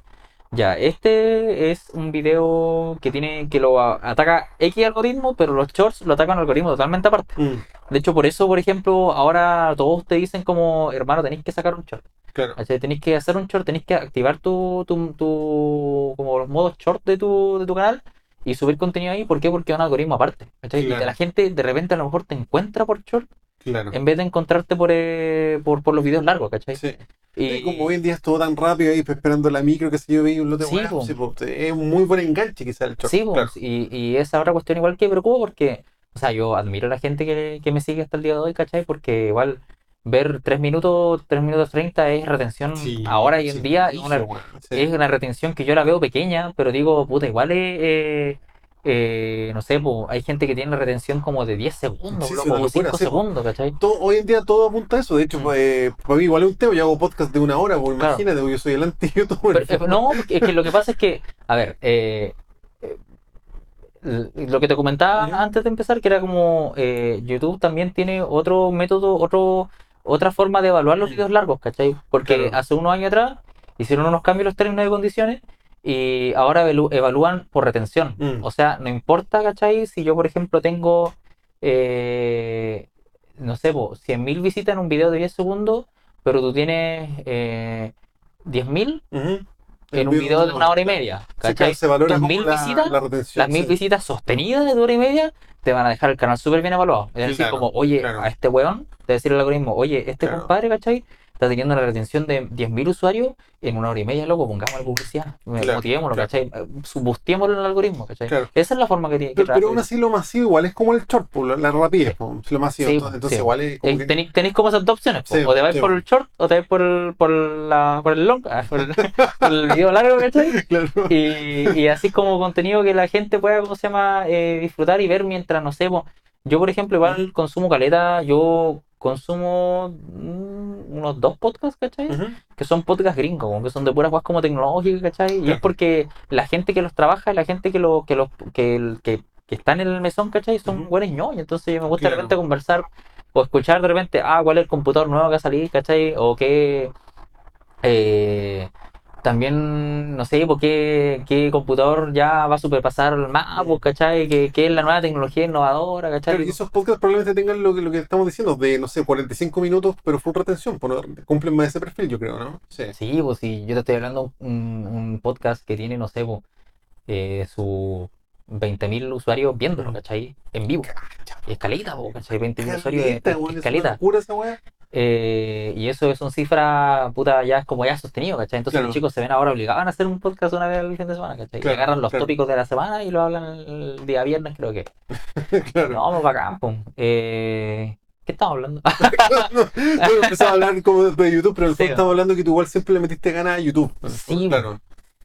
B: Ya, este es un video que tiene que lo ataca X algoritmo, pero los shorts lo atacan un algoritmo totalmente aparte.
C: Mm,
B: De hecho, por eso, por ejemplo, ahora todos te dicen como, hermano, tenéis que sacar un short.
C: Claro.
B: Tenéis que hacer un short, tenéis que activar tu, tu, tu- como los modos short de tu, de tu canal y subir contenido ahí. ¿Por qué? Porque es un algoritmo aparte. ¿cachai? Y
C: Claro.
B: la gente de repente a lo mejor te encuentra por short
C: Claro.
B: en vez de encontrarte por, eh, por, por los videos largos, ¿cachai?
C: Sí.
B: Y,
C: Y como hoy en día es todo tan rápido ahí, pues, esperando la micro, que se yo, veía un lote
B: Sí, po.
C: sí, es un muy buen enganche quizá el short.
B: Sí,
C: claro.
B: y, y esa otra cuestión igual que me preocupa porque, o sea, yo admiro a la gente que, que me sigue hasta el día de hoy, ¿cachai? Porque igual ver 3 minutos, 3 minutos 30 es retención
C: Sí,
B: ahora y
C: sí,
B: en día, es una,
C: sí.
B: es una retención que yo la veo pequeña, pero digo, puta, igual es, eh, eh, no sé, hay gente que tiene retención como de 10 segundos,
C: Sí,
B: loco,
C: sí, una
B: o
C: locura,
B: 5
C: sí, po.
B: segundos, ¿cachai?
C: Todo- hoy en día todo apunta a eso. De hecho,
B: Mm.
C: pues, para mí igual es un tema. Yo hago podcast de una hora, pues
B: Claro.
C: imagínate, yo soy el anti-youtuber.
B: Eh, no, es que lo que pasa es que, a ver, eh, eh, lo que te comentaba antes de empezar, que era como YouTube también tiene otro método, otro, otra forma de evaluar los videos largos, ¿cachai? Porque
C: Claro.
B: hace unos años atrás hicieron unos cambios los términos y condiciones y ahora evalúan por retención.
C: Mm.
B: O sea, no importa, ¿cachai? Si yo, por ejemplo, tengo, eh, no sé, po, 100.000 visitas en un video de 10 segundos, pero tú tienes eh, 10.000,
C: Ujú.
B: en
A: En
B: un video de una hora y media.
A: Sí,
B: ¿cachai?
A: claro, se
B: mil
A: la,
B: visitas,
A: la retención.
B: las
A: sí.
B: visitas sostenidas de hora y media te van a dejar el canal súper bien evaluado. Es decir,
A: Claro,
B: como, oye,
A: claro.
B: a este weón, te decir el algoritmo, oye, este compadre, ¿cachai? Está teniendo una retención de 10.000 usuarios en una hora y media, loco, pongamos publicidad.
A: Claro,
B: Motivémoslo,
A: claro.
B: ¿cachai? Bustiémoslo en el algoritmo, ¿cachai?
A: Claro.
B: Esa es la forma que tiene que
A: Pero, pero aún así lo masivo igual es como el short, la, la rapidez, po, lo masivo.
B: Sí,
A: entonces,
B: sí.
A: igual es como que-
B: Tenéis, tenéis como esas dos opciones.
A: Sí,
B: o te vais
A: sí.
B: por el short o te vais por el, por la, por el long, ah, por el, [laughs] por el video largo, ¿cachai? [laughs]
A: Claro.
B: Y, y así como contenido que la gente pueda, ¿cómo se llama?, Eh, disfrutar y ver mientras, no sé, po. yo por ejemplo igual consumo caleta, yo consumo mm, unos dos podcasts, ¿cachai? Que son podcasts gringos, como que son de puras cosas como tecnológicas, ¿cachai? Y es porque la gente que los trabaja, la gente que, lo, que, los, que, que, que están en el mesón, ¿cachai? Son
A: Ujú.
B: buenos ñoños, entonces me gusta de repente conversar o escuchar de repente, ah, cuál es el computador nuevo que va a salir, ¿cachai? O qué... eh, también, no sé, por qué, qué computador ya va a superpasar el MacBook, ¿cachai? ¿Qué, qué es la nueva tecnología innovadora, ¿cachai?
A: Claro, y esos podcasts probablemente tengan lo que, lo que estamos diciendo, de, no sé, 45 minutos, pero full retención, pues, cumplen más ese perfil, yo creo, ¿no? Sí.
B: Sí, pues si yo te estoy hablando un, un podcast que tiene, no sé, pues, eh, su 20.000 usuarios viéndolo, ¿cachai? En vivo. Pues, ¿cachai? 20.000 usuarios es, es-
A: es
B: escaleta.
A: una locura esa.
B: Eh, y eso es una cifra, puta, ya es como ya sostenido, ¿cachai? Entonces
A: Claro.
B: los chicos se ven ahora obligados a hacer un podcast una vez al fin de semana, ¿cachai? Y agarran los
A: claro.
B: tópicos de la semana y lo hablan el día viernes, creo que. [laughs]
A: claro.
B: No, pues bacán, pum. Eh, ¿Qué estamos hablando? [laughs]
A: Bueno, empezaba a hablar como de YouTube, pero en
B: Sí.
A: estamos hablando que tú igual siempre le metiste ganas a YouTube.
B: Sí,
A: claro.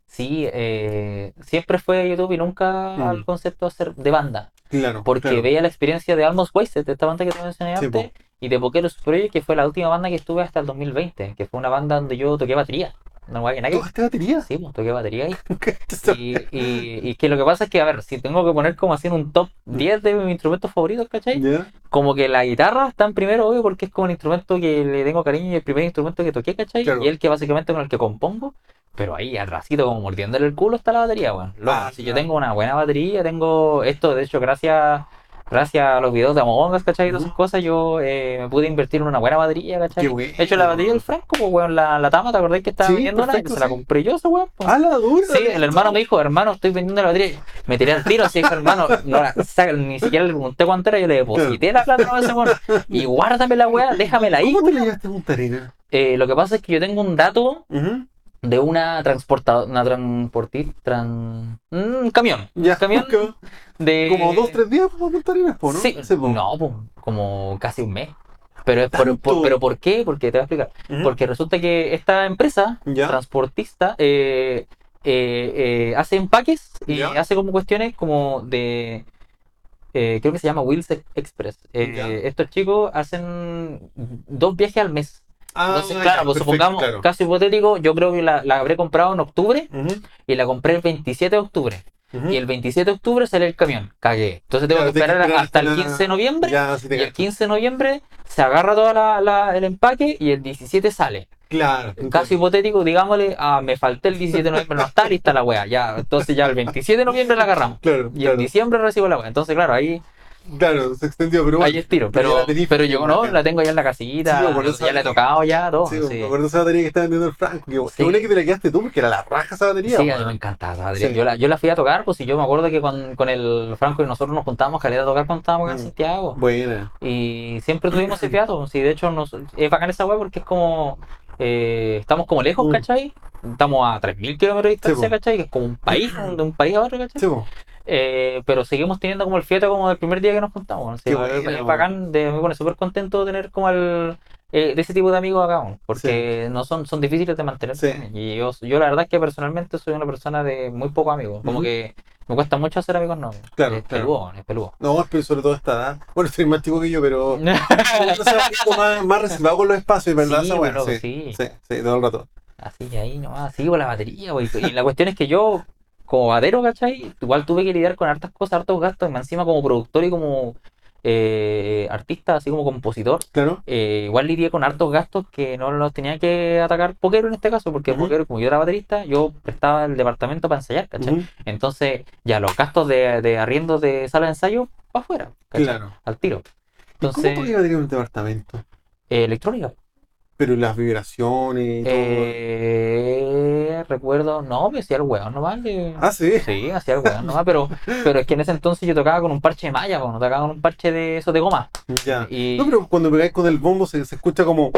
B: Sí, eh, siempre fue YouTube y nunca
A: Mm.
B: al concepto de hacer de banda.
A: Claro.
B: Porque veía la experiencia de Almost Wasted, esta banda que te mencioné
A: Sí,
B: antes, y de Pokeros Project, que fue la última banda que estuve hasta el 2020, que fue una banda donde yo toqué batería. No que
A: ¿Tocaste batería?
B: Sí, pues, toqué batería ahí. [laughs] Y, y, y que lo que pasa es que, a ver, si tengo que poner como así en un top 10 de mis instrumentos favoritos, ¿cachai? Como que la guitarra está en primero, obvio, porque es como un instrumento que le tengo cariño y el primer instrumento que toqué, ¿cachai?
A: Claro.
B: Y el que básicamente con el que compongo. Pero ahí, al racito, como mordiéndole el culo, está la batería, weón. Loco,
A: Ah,
B: si yo tengo una buena batería, tengo esto, de hecho, gracias gracias a los videos de Among Us, ¿cachai? Y todas esas cosas, yo eh, me pude invertir en una buena batería, ¿cachai?
A: Qué.
B: De hecho, la batería del Franco, pues, weón, la, la Tama, ¿te acordás que estaba
A: Sí,
B: vendiendo una? Se la compré yo, esa weón. pues.
A: Ah, la dura.
B: Sí, el hermano me dijo, hermano, estoy vendiendo la batería. Me tiré al tiro, así dijo, hermano, no la saca, ni siquiera le pregunté cuánto era, yo le deposité la plata a ese weón. Y guárdame la weá, déjamela ahí.
A: ¿Cómo te llevaste a Punta?
B: Eh, lo que pasa es que yo tengo un dato. De una transportadora, una transporti, tran... un camión.
A: Ya,
B: camión
A: como-
B: de...
A: Como dos, tres días Punta Arenas, po, ¿no?
B: Sí,
A: po.
B: no, pues, como casi un mes. Pero, por, pero ¿por qué? Porque te voy a explicar. Porque resulta que esta empresa
A: Ya.
B: transportista eh, eh, eh, hace empaques y
A: Ya.
B: hace como cuestiones como de eh, creo que se llama Wheels Express estos chicos hacen dos viajes al mes
A: Ah,
B: entonces
A: ya,
B: claro pues
A: perfecto,
B: supongamos
A: claro.
B: caso hipotético yo creo que la, la habré comprado en octubre y la compré el 27 de octubre y el 27 de octubre sale el camión cagué entonces tengo
A: Claro,
B: que esperar hasta el
A: hasta
B: 15 de noviembre
A: Ya, sí te
B: y el
A: cacho.
B: 15 de noviembre se agarra todo el empaque y el 17 sale
A: Claro.
B: Caso hipotético, digámosle, ah, me falté el 17 de noviembre, no está lista la wea, ya, entonces ya el 27 de noviembre la agarramos. [laughs]
A: Claro,
B: Y en diciembre recibo la wea. Entonces, claro, ahí,
A: claro, se extendió, pero bueno.
B: ahí estiro.
A: pero
B: yo no, la tengo ya en la casita,
A: Sí,
B: ya la he tocado ya, todo.
A: Sí,
B: Sí,
A: me acuerdo esa batería que estaba vendiendo el Franco. Que,
B: Sí.
A: Buena que te la quedaste tú, porque era la raja esa batería.
B: Sí, a mí me encantaba esa batería. Yo, la, yo la fui a tocar, pues si yo me acuerdo que con, con el Franco y nosotros nos juntábamos caleta a tocar cuando estábamos acá en
A: Mm.
B: Santiago.
A: Buena.
B: Y siempre tuvimos ese fiato. Sí, de hecho, nos, es bacán esa wea porque es como. eh, estamos como lejos,
A: Mm.
B: ¿cachai? Estamos a 3.000 kilómetros de distancia. ¿cachai? Que es como un país, de un país a otro, ¿cachai?
A: Sí.
B: Eh, pero seguimos teniendo como el fiato como del primer día que nos juntamos. ¿no? Sí,
A: Qué
B: es-
A: bueno,
B: es bacán, de, pone súper contento de tener como el, eh, de ese tipo de amigos acá, ¿no? porque no son, son difíciles de mantener.
A: Sí.
B: Y yo, yo la verdad es que personalmente soy una persona de muy pocos amigos, como
A: Ujú.
B: que me cuesta mucho hacer amigos nuevos.
A: Claro,
B: es
A: claro.
B: peludo, es peludo.
A: No, pero sobre todo esta edad. Bueno, estoy más chico que yo, pero. [laughs] Uno se va más, más reservado con los espacios, ¿verdad?
B: Sí, loco,
A: sí,
B: sí.
A: sí, sí, todo el rato.
B: Así ahí nomás, sigo la batería, güey. Y la cuestión es que yo, como batero, ¿cachai? Igual tuve que lidiar con hartas cosas, hartos gastos, y encima como productor y como eh, artista, así como compositor.
A: Claro.
B: eh, igual lidié con hartos gastos que no los tenía que atacar Poquero en este caso, porque
A: Ujú.
B: Poquero, como yo era baterista, yo prestaba el departamento para ensayar, ¿cachai? Entonces, ya los gastos de, de arriendo de sala de ensayo, para afuera, ¿cachai?
A: Claro.
B: Al tiro.
A: ¿Y
B: Entonces,
A: ¿Cómo podía tener un departamento?
B: eh, electrónica.
A: Pero las vibraciones y todo.
B: Eh, recuerdo. No, me hacía el weón nomás.
A: Ah, sí.
B: Sí, hacía el weón nomás, pero, pero es que en ese entonces yo tocaba con un parche de malla, no tocaba con un parche de esos de goma.
A: Ya.
B: Y-
A: No, pero cuando pegáis con el bombo se, se escucha como.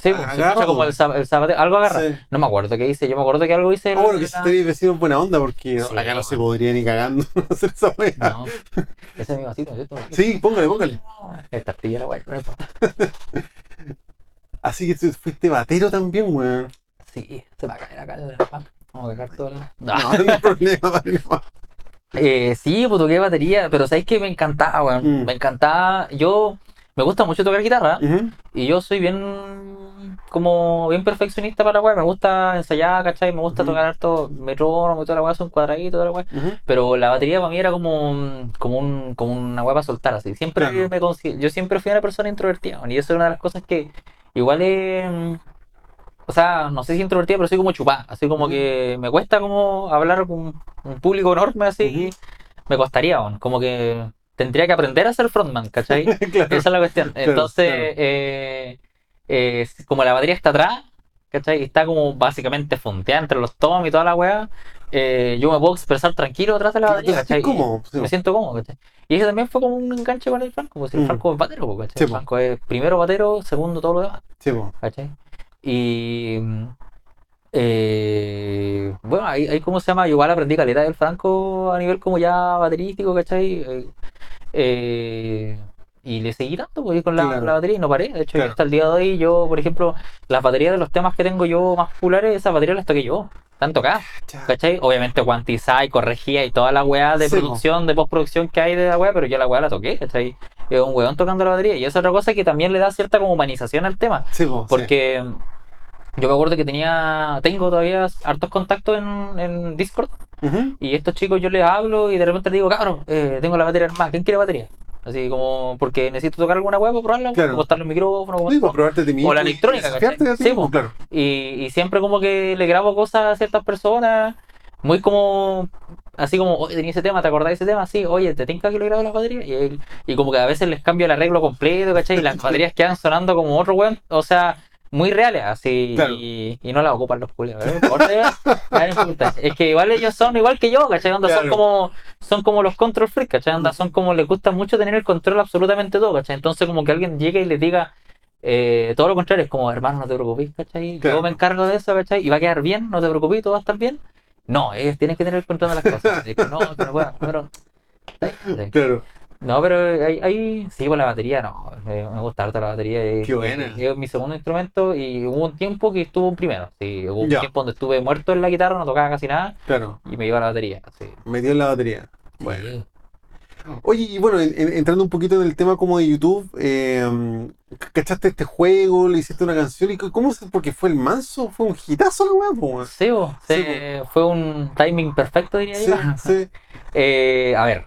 B: Sí, pues, se escucha como el, el zapateo, algo agarra.
A: Sí.
B: No me acuerdo qué hice, yo me acuerdo que algo hice.
A: Ah, bueno, que si tenéis vecinos buena onda, porque
B: Sí,
A: acá no se podría ni cagando [laughs] hacer esa wea.
B: No, ese es mi vasito, ¿cierto?
A: Sí, póngale, póngale.
B: Esta artilla la weá, no importa. [laughs]
A: Así que tú fuiste batero también, weón.
B: Sí, se va a caer acá el Vamos a cagar toda la.
A: No, [laughs] no hay problema, batero.
B: Eh, sí, pues toqué batería, pero sabes que me encantaba, weón.
A: Mm.
B: Me encantaba. Yo me gusta mucho tocar guitarra y yo soy bien como bien perfeccionista para la weá. Me gusta ensayar, ¿cachai? Me gusta tocar harto metrónomo y toda la weá, son cuadraditos, toda la weá. Pero la batería para mí era como, como, un, como una weá para soltar, así. Siempre
A: Claro.
B: me consi- yo siempre fui una persona introvertida, y eso es una de las cosas que igual es. O sea, no sé si introvertida, pero soy como chupá. Así como que me cuesta como hablar con un público enorme así. Me costaría, como que tendría que aprender a ser frontman, ¿cachai? [laughs]
A: claro.
B: Esa es la cuestión. Entonces,
A: claro.
B: eh, eh, como la batería está atrás, ¿cachai? Y está como básicamente fonteada entre los toms y toda la weá, eh, yo me puedo expresar tranquilo atrás de la batería, ¿cachai?
A: ¿qué cómo? Sí.
B: Me siento cómodo, ¿cachai? Y eso también fue como un enganche con el Franco, pues el
A: Mm.
B: Franco es batero, pues, ¿cachai?
A: Sí,
B: el
A: po.
B: Franco es primero batero, segundo todo lo demás,
A: Sí, po.
B: ¿cachai? Y eh, bueno, ahí, ahí cómo se llama, igual aprendí calidad del Franco a nivel como ya baterístico, ¿cachai? Eh, eh, y le seguí dando pues, con la,
A: Claro.
B: la batería y no paré. De hecho,
A: Claro.
B: hasta el día de hoy, yo, por ejemplo, las baterías de los temas que tengo yo más populares, esas baterías las toqué yo. Están tocadas,
A: Ya.
B: ¿cachai? Obviamente cuantizada y corregía y toda la weá de
A: Sí,
B: producción, de postproducción que hay de la weá, pero yo la weá la toqué, ¿cachai? Es un weón tocando la batería. Y esa es otra cosa que también le da cierta como humanización al tema.
A: Sí, po, sí.
B: Porque yo me acuerdo que tenía, tengo todavía hartos contactos en, en Discord.
A: Ujú.
B: Y estos chicos yo les hablo y de repente les digo, cabrón, eh, tengo la batería armada, ¿quién quiere batería? Así como, porque necesito tocar alguna hueá para probarla,
A: Claro.
B: como los micrófonos, como
A: Sí, para probarte ti mismo
B: O la
A: y
B: electrónica, Sí,
A: mismo,
B: po.
A: claro.
B: y, y siempre como que le grabo cosas a ciertas personas, muy como, así como, oye, tenía ese tema, ¿te acordás de ese tema? Sí, oye, ¿te tinca que le grabo las baterías? Y, y como que a veces les cambio el arreglo completo, ¿cachai? Y las [laughs] baterías quedan sonando como otro weón, o sea, muy reales, así,
A: Claro.
B: y, y no las ocupan los culiados, ¿eh? Es que igual ellos son igual que yo, ¿cachai? Onda, son como son como los control freaks, ¿cachai? Onda, son como les gusta mucho tener el control absolutamente todo, ¿cachai? Entonces como que alguien llegue y les diga eh, todo lo contrario, es como, hermano, no te preocupes, ¿cachai?
A: Claro.
B: Yo me encargo de eso, ¿cachai? Y va a quedar bien, no te preocupes, todo va a estar bien. No, tienes que tener el control de las cosas. Es que no, pero... sí.
A: Claro.
B: No, pero hay, hay sí, pues la batería, no, me, me gusta harto la batería.
A: Qué buena.
B: Es mi segundo instrumento y hubo un tiempo que estuvo primero, sí, hubo un
A: Ya.
B: tiempo donde estuve muerto en la guitarra, no tocaba casi nada
A: Claro.
B: y me iba a la batería, sí.
A: Metió en la batería. Bueno.
B: Sí.
A: Oye, y bueno, en- en- entrando un poquito en el tema como de YouTube, eh, ¿cachaste este juego? ¿Le hiciste una canción? ¿Y cómo se, porque fue el manso? ¿Fue un hitazo la weá?
B: Sí,
A: Sí,
B: fue un timing perfecto, diría
A: Sí,
B: yo. [laughs]
A: sí.
B: Eh, a ver,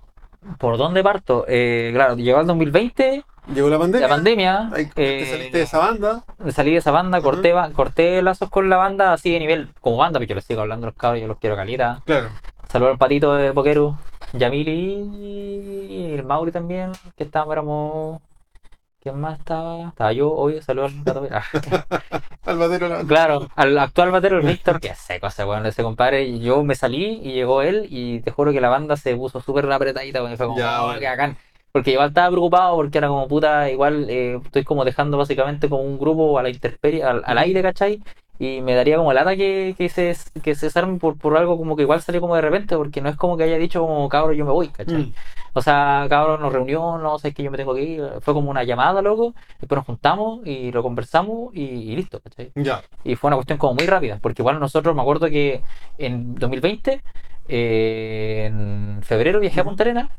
B: ¿por dónde parto? Eh, claro, llegó el 2020,
A: Llegó la pandemia.
B: la pandemia.
A: Ahí te
B: eh,
A: saliste de esa banda.
B: salí de esa banda,
A: Ujú.
B: corté, ba- corté lazos con la banda así de nivel como banda, porque yo les sigo hablando a los cabros, yo los quiero calita.
A: Claro.
B: Saludos al patito de Pokeru, Yamili y el Mauri también, que estábamos, éramos. ¿Quién más estaba? Estaba yo, obvio, saludos al gato. Ah. [laughs]
A: Al batero la
B: Claro, al actual batero, el Víctor, que seco ese weón, ese compadre. y Yo me salí y llegó él, y te juro que la banda se puso súper apretadita, weón, fue como,
A: Ya,
B: "Oh,
A: bueno.
B: qué bacán". Porque igual estaba preocupado, porque era como puta, igual eh, estoy como dejando básicamente como un grupo a la intemperie, al, al aire, ¿cachai? Y me daría como lata que, que se, que se desarme por, por algo como que igual salió como de repente, porque no es como que haya dicho como cabro yo me voy, ¿cachai?
A: Mm.
B: O sea, cabrón, nos reunió, no sé, es que yo me tengo que ir. Fue como una llamada, loco. Después nos juntamos y lo conversamos y, y listo, ¿cachai?
A: Ya.
B: Y fue una cuestión como muy rápida, porque igual nosotros, me acuerdo que en 2020, eh, en febrero viajé a Punta Arenas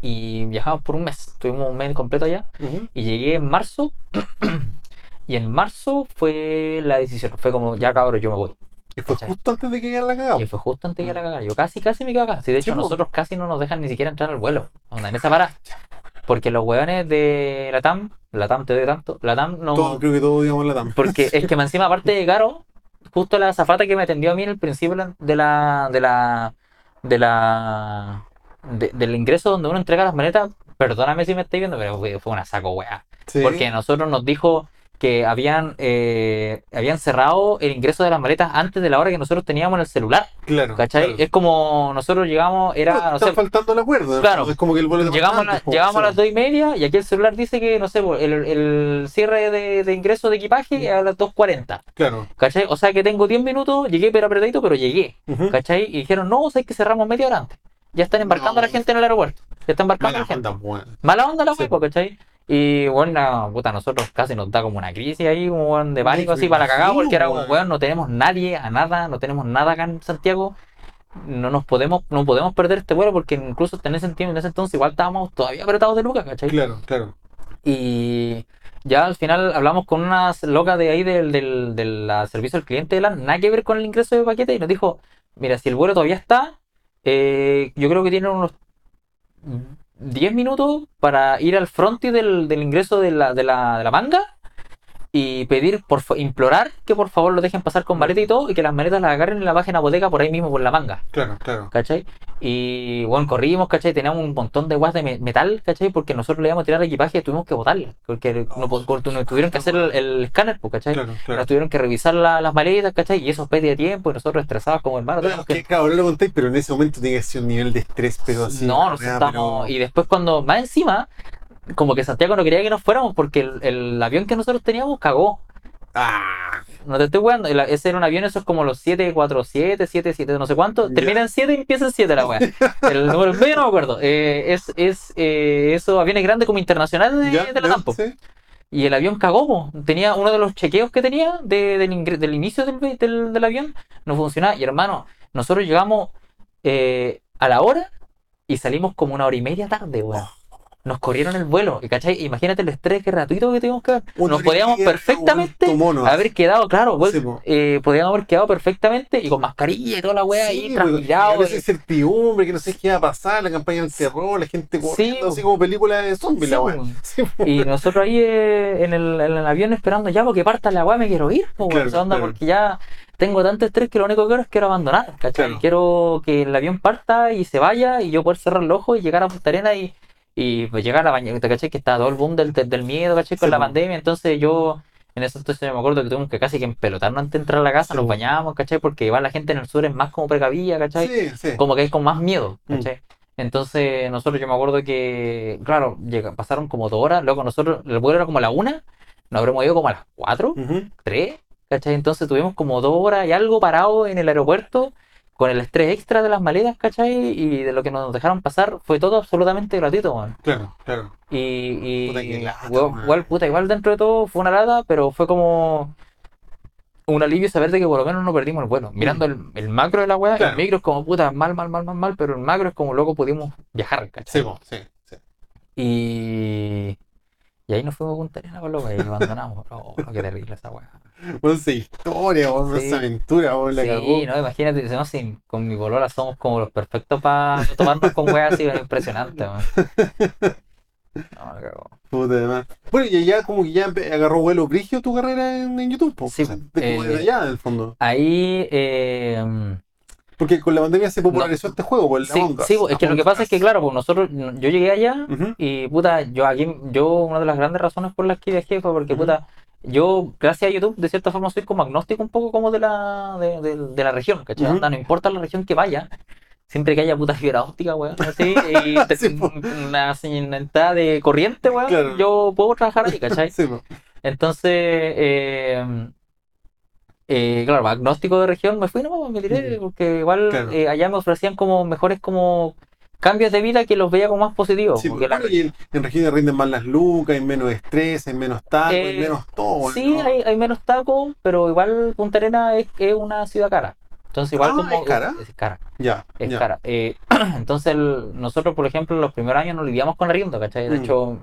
B: y viajamos por un mes. Estuvimos un mes completo allá y llegué en marzo. [clears throat] y en marzo fue la decisión. Fue como, ya cabrón, yo me voy.
A: Y fue
B: ¿Cachai?
A: justo antes de que llegara la cagada.
B: Y fue justo antes de ir a la cagada. Yo casi, casi me quedo acá. Sí, de hecho, nosotros casi no nos dejan ni siquiera entrar al vuelo. Onda, en esa parada. Porque los hueones de la TAM, la TAM te doy tanto, la TAM no.
A: Todo, creo que todos digamos la TAM.
B: Porque es que encima, aparte de caro, justo la azafata que me atendió a mí en el principio de la. de la. de la. de- del ingreso donde uno entrega las maletas, perdóname si me estáis viendo, pero fue, una saco hueá.
A: Sí.
B: Porque a nosotros nos dijo, que habían, eh, habían cerrado el ingreso de las maletas antes de la hora que nosotros teníamos en el celular.
A: Claro.
B: ¿Cachai?
A: claro.
B: Es como nosotros llegamos, era,
A: No,
B: no
A: está
B: sé,
A: faltando el acuerdo.
B: Claro.
A: Es como que el boleto
B: llegamos, a, la-
A: antes, po,
B: llegamos a
A: sí.
B: las dos y media y aquí el celular dice que, no sé, po, el, el cierre de, de ingreso de equipaje es a las 2.40.
A: Claro.
B: ¿Cachai? O sea que tengo 10 minutos, llegué pero apretadito, pero llegué.
A: Ujú.
B: ¿Cachai? Y dijeron, no, o sea, que cerramos media hora antes. Ya están embarcando
A: No.
B: a la gente en el aeropuerto. Ya están embarcando
A: Mala
B: a la gente.
A: onda.
B: Mala onda la
A: Sí.
B: hueco, ¿cachai? Y bueno, puta, nosotros casi nos da como una crisis ahí, como weón, de pánico así para la cagada, porque era como,
A: weón.
B: no tenemos nadie a nada, no tenemos nada acá en Santiago. No nos podemos, no podemos perder este vuelo porque incluso en ese, en ese entonces igual estábamos todavía apretados de lucas, ¿cachai?
A: Claro, claro.
B: Y ya al final hablamos con unas locas de ahí del, del, del la servicio al cliente de LAN, nada que ver con el ingreso de paquete, y nos dijo, mira, si el vuelo todavía está, eh, yo creo que tienen unos 10 minutos para ir al frontis del, del ingreso de la, de, la, de la manga y pedir, por implorar que por favor lo dejen pasar con maleta y todo y que las maletas las agarren y las bajen a bodega por ahí mismo por la manga.
A: Claro, claro.
B: ¿cachai? Y bueno, corrimos, ¿cachai? Teníamos un montón de guas de me- metal, ¿cachai? Porque nosotros le íbamos a tirar equipaje y tuvimos que botarle. Porque no, po- porque nos tuvieron que hacer el, el escáner, pues, ¿cachai?
A: Claro, claro.
B: Nos tuvieron que revisar la- las maletas, ¿cachai? Y eso de tiempo y nosotros estresados como hermanos. Teníamos
A: que, ahora lo contáis, pero en ese momento tiene que ser un nivel de estrés, pero así.
B: no, nosotros estábamos...
A: pero-
B: Y después cuando, más encima, como que Santiago no quería que nos fuéramos porque el, el avión que nosotros teníamos cagó.
A: Ah,
B: No te estoy jugando. Ese era un avión, eso es como los 747, 77, no sé cuánto. Termina en 7 y empieza en 7 la wea. [laughs] El número en medio no me acuerdo. Eh, es es eh, esos aviones grandes como internacionales de, la
A: sí.
B: Y el avión cagó, po. tenía uno de los chequeos que tenía de- del, del inicio del, del- del avión, no funcionaba. Y hermano, nosotros llegamos eh, a la hora y salimos como una hora y media tarde, weón. Nos corrieron el vuelo, y ¿cachai? Imagínate el estrés gratuito que tuvimos que ver.
A: Una
B: Nos podíamos perfectamente haber quedado, claro, pues,
A: Sí, po.
B: eh, podíamos haber quedado perfectamente y con mascarilla y toda la wea ahí,
A: Sí,
B: transpirado.
A: esa incertidumbre, que no sé qué va a pasar, la campaña del terror, la gente corriendo,
B: po.
A: así como película de zombies,
B: Sí,
A: la. Sí, po.
B: Y nosotros ahí eh, en, el, en el avión esperando ya porque parta la weá, me quiero ir, po, weón,
A: Claro,
B: esa onda,
A: claro.
B: porque ya tengo tanto estrés que lo único que quiero es quiero abandonar, ¿cachai?
A: Claro.
B: Quiero que el avión parta y se vaya y yo poder cerrar los ojos y llegar a Punta Arena y, y pues llegar a la bañera, ¿cachai? Que está todo el boom del, del miedo, ¿cachai? Con
A: Sí,
B: la pandemia, entonces yo en ese entonces me acuerdo que tuvimos que casi que empelotarnos antes de entrar a la casa,
A: Sí,
B: nos bañábamos, ¿cachai? Porque igual la gente en el sur es más como precavida, ¿cachai?
A: Sí, sí.
B: como que hay con más miedo,
A: Mm.
B: ¿cachai? Entonces, nosotros yo me acuerdo que, claro, llega- pasaron como dos horas, luego nosotros, el vuelo era como a la una, nos habremos ido como a las cuatro, tres, ¿cachai? Entonces tuvimos como dos horas y algo parado en el aeropuerto con el estrés extra de las maletas, ¿cachai? Y de lo que nos dejaron pasar fue todo absolutamente gratuito, weón.
A: Claro, claro.
B: Y, y
A: Puta, lata,
B: weón, igual, puta, igual dentro de todo fue una lata, pero fue como un alivio saber de que por lo menos no perdimos el vuelo. Mirando el, el macro de la weá,
A: Mm. Claro.
B: el micro es como puta, mal, mal, mal, mal, mal, pero el macro es como loco pudimos viajar, ¿cachai?
A: Sí, sí, sí.
B: Y, y ahí nos fuimos a Punta Arenas loco y abandonamos. Oh, qué terrible esa weá.
A: Bueno, esa historia, bueno,
B: Sí.
A: esa aventura, bueno, la
B: Sí,
A: cagó.
B: no, imagínate, no, si con mi polola somos como los perfectos para tomarnos con weas así, es impresionante, weón. No, me cagó.
A: Puta de más. Bueno, y ya como que ya agarró vuelo brigio tu carrera en, en YouTube, po.
B: Sí,
A: O sea,
B: eh,
A: allá, en el fondo.
B: Ahí, eh,
A: Porque con la pandemia se popularizó este juego, por el
B: Sí,
A: Among Us.
B: sí, es que lo que pasa es que, claro, pues nosotros, yo llegué allá y, puta, yo aquí, yo, una de las grandes razones por las que viajé fue porque, puta, yo, gracias a YouTube, de cierta forma soy como agnóstico un poco como de la, de, de- de la región, ¿cachai?
A: Ujú.
B: Onda, no importa la región que vaya, siempre que haya puta fibra óptica, weón, así, y [laughs] te-
A: Sí,
B: una señal de corriente, weón,
A: Claro.
B: yo puedo trabajar ahí, ¿cachai? [laughs]
A: Sí.
B: Entonces, eh, eh, claro, agnóstico de región, me fui nomás, me tiré, porque igual
A: Claro.
B: eh, allá me ofrecían como mejores como cambios de vida que los veía como más positivos.
A: Sí,
B: porque la-
A: bueno, y en, en regiones rinden más las lucas, hay menos estrés, hay menos tacos, hay
B: Eh,
A: menos todo.
B: sí,
A: ¿no?
B: hay, hay menos tacos, pero igual Punta Arena es, es una ciudad cara. Entonces igual
A: Ah,
B: como...
A: ¿es cara?
B: Es cara,
A: Ya,
B: es
A: ya.
B: cara. Eh, [clears throat] entonces el- nosotros, por ejemplo, los primeros años nos lidiamos con arriendo, ¿cachai? De
A: Mm.
B: hecho,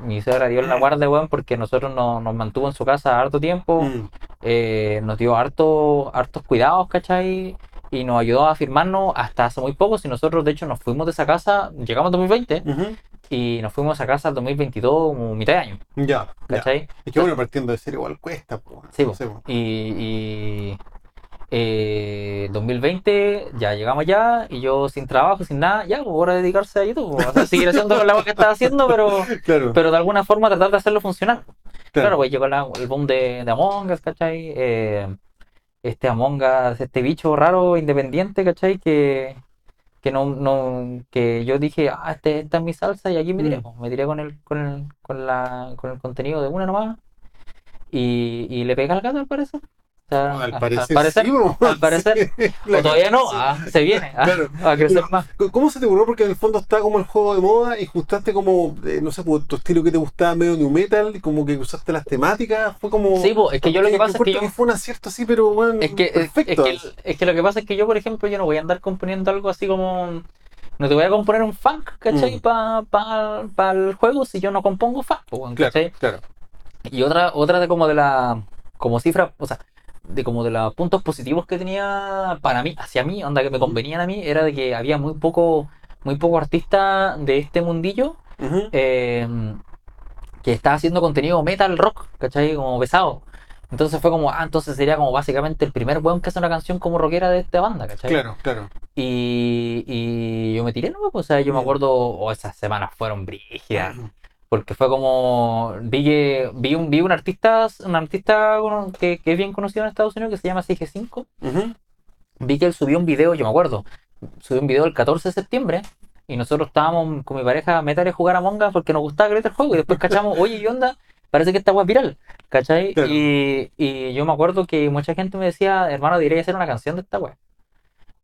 B: mi suegra dio la guardia, weón, porque nosotros no- nos mantuvo en su casa harto tiempo.
A: Mm,
B: eh, nos dio harto, hartos cuidados, ¿cachai? Y nos ayudó a firmarnos hasta hace muy poco. Si nosotros, de hecho, nos fuimos de esa casa, llegamos en 2020
A: ujú.
B: y nos fuimos a esa casa en 2022, como mitad de año,
A: Ya, ya.
B: ¿cachai?
A: Es que bueno, partiendo de cero igual cuesta, po.
B: Sí,
A: No
B: po.
A: sé, po.
B: Y, y eh, 2020 ya llegamos ya y yo sin trabajo, sin nada, ya, pues ahora dedicarse a YouTube, pues, o sea, seguir haciendo la que estaba haciendo, pero, [laughs]
A: Claro.
B: pero de alguna forma tratar de hacerlo funcionar. Claro, pues llegó la- el boom de, de Among Us, ¿cachai? Eh, este Among Us, este bicho raro independiente, ¿cachai? Que, que no, no, que yo dije, ah, este, esta es mi salsa y aquí me tiré,
A: Mm.
B: pues, me tiré con el, con el, con la, con el contenido de una nomás y, y le pegué al gato al parecer. Sea,
A: Al parecer, sí,
B: al parecer, [laughs]
A: Sí,
B: o todavía no, ah, se viene, ah,
A: Claro.
B: a crecer más.
A: ¿Cómo se te ocurrió? Porque en el fondo está como el juego de moda y justaste como, eh, no sé, por tu estilo que te gustaba medio new metal y como que usaste las temáticas, fue como...
B: Sí, po, es que yo lo que pasa es que yo-
A: fue un acierto así, pero bueno,
B: Es que, es, que, es que lo que pasa es que yo, por ejemplo, yo no voy a andar componiendo algo así como. No te voy a componer un funk, ¿cachai?
A: Mm.
B: Para el juego si yo no compongo funk, po, weón,
A: Claro,
B: ¿cachai?
A: claro.
B: Y otra, otra de como de la. Como cifra, o sea, de como de los puntos positivos que tenía para mí, hacia mí, onda que me convenían a mí, era de que había muy poco, muy poco artista de este mundillo eh, que estaba haciendo contenido metal rock, ¿cachai? Como pesado. Entonces fue como, ah, entonces sería como básicamente el primer weón que hace una canción como rockera de esta banda, ¿cachai?
A: Claro, claro.
B: Y, y yo me tiré, ¿no? Pues, o sea, yo me acuerdo, o esas semanas fueron brígidas, porque fue como, vi que, vi un, vi un artista, un artista que, que es bien conocido en Estados Unidos que se llama CG5,
A: Ujú.
B: vi que él subió un video, yo me acuerdo, subió un video el 14 de septiembre y nosotros estábamos con mi pareja a meter a jugar a Monga porque nos gustaba creer el juego y después cachamos, oye, ¿qué onda? Parece que esta web es viral, ¿cachai?
A: Claro.
B: Y, y yo me acuerdo que mucha gente me decía, hermano, debería hacer una canción de esta web.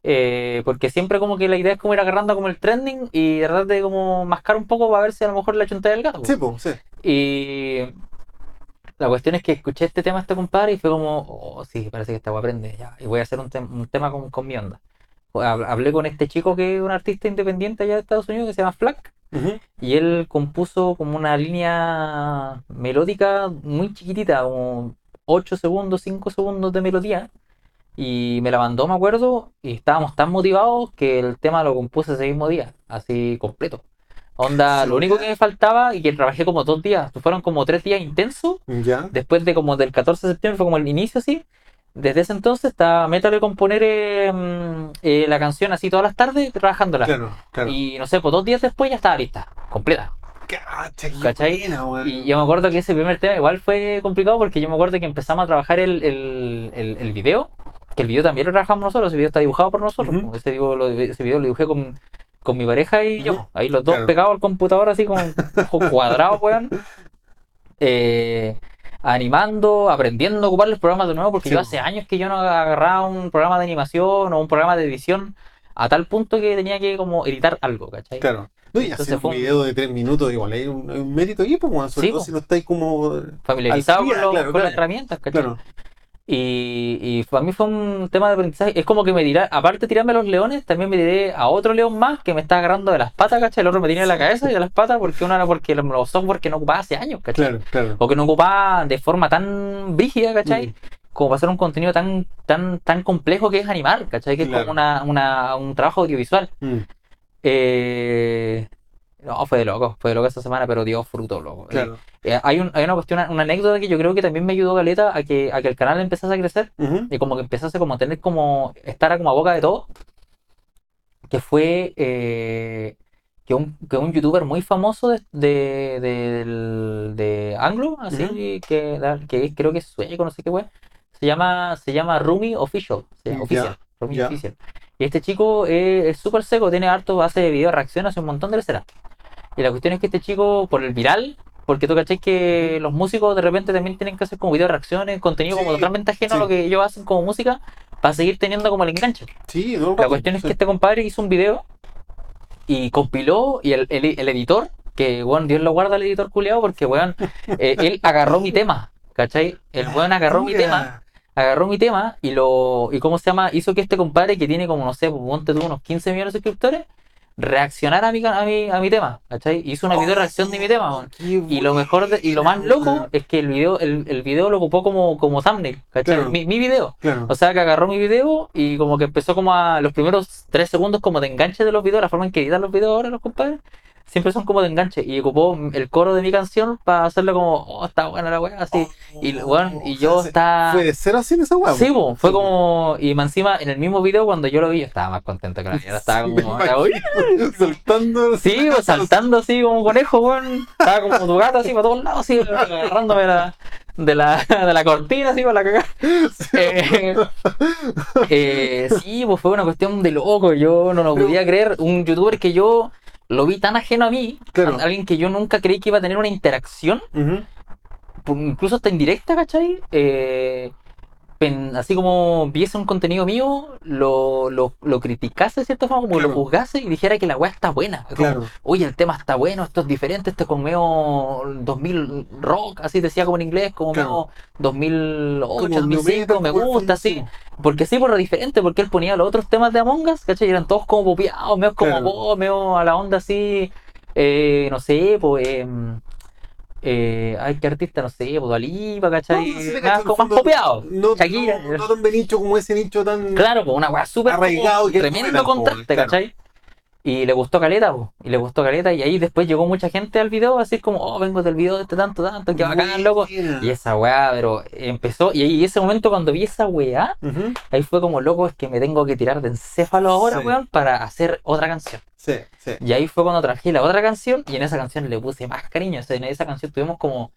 B: Eh, porque siempre como que la idea es como ir agarrando como el trending y tratar de como mascar un poco para ver si a lo mejor le chunté del gato.
A: Sí, pues, sí.
B: Y la cuestión es que escuché este tema a este compadre y fue como, oh, sí, parece que esta weá aprende ya. Y voy a hacer un, tem- un tema con, con mi onda. Hab- Hablé con este chico que es un artista independiente allá de Estados Unidos que se llama Flack. Y él compuso como una línea melódica muy chiquitita, como 8 segundos, 5 segundos de melodía. Y me la mandó, me acuerdo, y estábamos tan motivados que el tema lo compuse ese mismo día, así completo. Onda, lo único que me faltaba y que trabajé como dos días, fueron como tres días intensos,
A: Ya.
B: después de como del 14 de septiembre, fue como el inicio así. Desde ese entonces estaba métale componer eh, eh, la canción así todas las tardes, trabajándola.
A: Claro, claro.
B: Y no sé, pues dos días después ya estaba lista, completa.
A: Cacha, qué
B: ¿Cachai?
A: buena.
B: Y yo me acuerdo que ese primer tema igual fue complicado porque yo me acuerdo que empezamos a trabajar el, el, el, el video, que el video también lo trabajamos nosotros, ese video está dibujado por nosotros. Ese, video lo, ese video lo dibujé con, con mi pareja y yo, ahí los dos
A: Claro.
B: pegados al computador así con ojos [laughs] cuadrados, weón. Eh, animando, aprendiendo a ocupar los programas de nuevo, porque
A: Sí,
B: yo hace años que yo no agarraba un programa de animación o un programa de edición a tal punto que tenía que como editar algo, ¿cachai?
A: Claro. No, y
B: Entonces
A: hacer un
B: un-
A: video de tres minutos, igual hay un, un mérito ahí, pues, weón, sobre
B: Sí,
A: todo
B: po.
A: si no estáis como.
B: Familiarizado
A: al día,
B: con,
A: claro,
B: las herramientas, ¿cachai?
A: Claro.
B: Y, y para mí fue un tema de aprendizaje. Es como que me tiré, aparte de tirarme a los leones, también me tiré a otro león más que me está agarrando de las patas, ¿cachai? El otro me tiene en la cabeza y de las patas porque uno era porque los, software que no ocupaba hace años, ¿cachai?
A: Claro, claro.
B: O que no ocupaba de forma tan brígida, ¿cachai?
A: Mm.
B: Como para hacer un contenido tan, tan, tan complejo que es animar, ¿cachai? Que es como una, una- un trabajo audiovisual.
A: Mm,
B: Eh, no, fue de loco, fue de loco esta semana, pero dio fruto, loco.
A: Claro.
B: Eh, hay, un- hay una cuestión, una anécdota que yo creo que también me ayudó Galeta a que, a que el canal empezase a crecer y como que empezase como a tener como, estar como a boca de todo, que fue eh, que, un, que un youtuber muy famoso de, de, del- de Anglo, así,
A: Ujú.
B: que, que creo que es sueco, no sé qué wea, se llama, se llama Rumi Official, se llama Rumi. Official. Y este chico es es súper seco, tiene harto, hace video reacción, hace un montón de leceras. Y la cuestión es que este chico, por el viral, porque tú cachai que los músicos de repente también tienen que hacer como video reacciones, contenido como totalmente ajeno a
A: sí.
B: lo que ellos hacen como música, para seguir teniendo como el enganche.
A: Sí, no,
B: La cuestión es que este compadre hizo un video y compiló y el, el- el editor, que bueno, Dios lo guarda al editor culeado porque weón, [laughs] eh, él agarró mi tema, ¿cachai? El weón agarró mi tema, agarró mi tema y lo, y cómo se llama, hizo que este compadre que tiene como, no sé, pues, ponte tú unos 15 millones de suscriptores, reaccionara a mi, a mi, a mi tema, ¿cachai? Hizo una video reacción de mi tema. Y lo mejor de- y lo más loco es que el video, el, el video lo ocupó como, como thumbnail, ¿cachai?
A: Claro.
B: Mi, mi video.
A: Claro.
B: O sea que agarró mi video y como que empezó como a los primeros tres segundos como de enganche de los videos, la forma en que editan los videos ahora los compadres, siempre son como de enganche. Y ocupó el coro de mi canción para hacerlo como, oh, está buena la weá, así. y, weón, y yo estaba.
A: Fue de cero así en esa weá.
B: Sí,
A: po,
B: fue como. Y más encima, en el mismo video, cuando yo lo vi, yo estaba más contento que la mierda. Estaba
A: Sí,
B: como.
A: imagino. Saltando.
B: Sí, pues, saltando así como conejo, weón. Estaba como tu gato así para todos lados, así, agarrándome la, de, la, de la cortina, así para la cagada. [laughs] Eh, [laughs] eh, sí, pues fue una cuestión de loco. Yo no lo podía creer. Un youtuber que yo lo vi tan ajeno a mí,
A: Claro.
B: a- alguien que yo nunca creí que iba a tener una interacción, incluso hasta indirecta, ¿cachai? Eh, así como viese un contenido mío, lo, lo, lo criticase de cierta forma, como
A: Claro.
B: lo juzgase y dijera que la weá está buena. Como,
A: Claro.
B: Oye, el tema está bueno, esto es diferente, esto es con medio 2000 rock, así decía como en inglés, como
A: Claro.
B: medio 2008,
A: Como
B: 2005, me
A: new metal,
B: gusta,
A: sí.
B: así. Porque sí, por lo diferente, porque él ponía los otros temas de Among Us, ¿cachai? Y eran todos como popeados, medio como pop, medio a la onda así, eh, no sé, pues, em, eh, ay, qué artista, no sé, pues Dalipa, ¿cachai?
A: No,
B: como más popeado.
A: No,
B: Shakira.
A: no, no tan de nicho como ese nicho tan.
B: Claro, pues una weá súper
A: Arraigado que
B: tremendo
A: buena,
B: contraste,
A: claro.
B: ¿cachai? Y le gustó Caleta, po, y le gustó Caleta, y ahí después llegó mucha gente al video, así como, oh, vengo del video de este tanto, tanto, que bacán, loco. Y esa weá, pero empezó, y ahí ese momento cuando vi esa weá, ahí fue como, loco, es que me tengo que tirar de encéfalo ahora,
A: Sí.
B: weón, para hacer otra canción.
A: Sí, sí.
B: Y ahí fue cuando traje la otra canción, y en esa canción le puse más cariño, o sea, en esa canción tuvimos como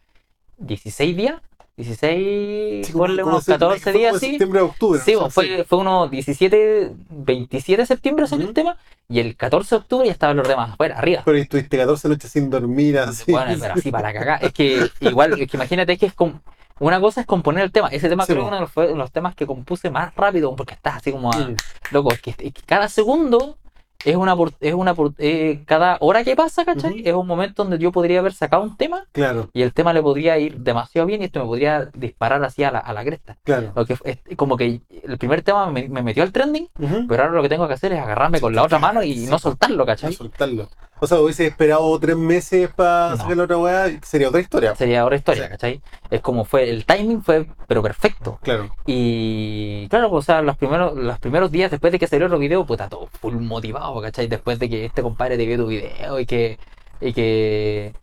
B: 16 días, 16,
A: Sí,
B: ponle unos
A: se-
B: 14
A: fue
B: días así.
A: septiembre a octubre.
B: Sí,
A: ¿no?
B: pues, fue, fue unos 17, 27 de septiembre salió el tema y el 14 de octubre ya estaban los demás afuera, arriba.
A: Pero estuviste 14 noches sin dormir así.
B: Bueno, pero así para cagar. Es que igual, es que imagínate que es como. Una cosa es componer el tema. Ese tema
A: Sí,
B: creo que uno de los, fue uno de los temas que compuse más rápido porque estás así como a- loco. Es que, es que cada segundo es una es una eh, cada hora que pasa, ¿cachai? Es un momento donde yo podría haber sacado un tema
A: Claro,
B: y el tema le podría ir demasiado bien y esto me podría disparar así a la, a la cresta.
A: claro.
B: Es como que el primer tema me, me metió al trending pero ahora lo que tengo que hacer es agarrarme con la otra mano y
A: Sí,
B: no soltarlo, ¿cachai?
A: soltarlo. O sea, hubiese esperado tres meses para
B: No.
A: sacar la otra weá, sería otra historia.
B: Sería otra historia,
A: Sí.
B: ¿cachai? Es como fue, el timing fue, pero perfecto.
A: Claro.
B: Y claro, pues, o sea, los primeros, los primeros días después de que salió el video, puta, todo full motivado, ¿cachai? Después de que este compadre te vio tu video y que, y que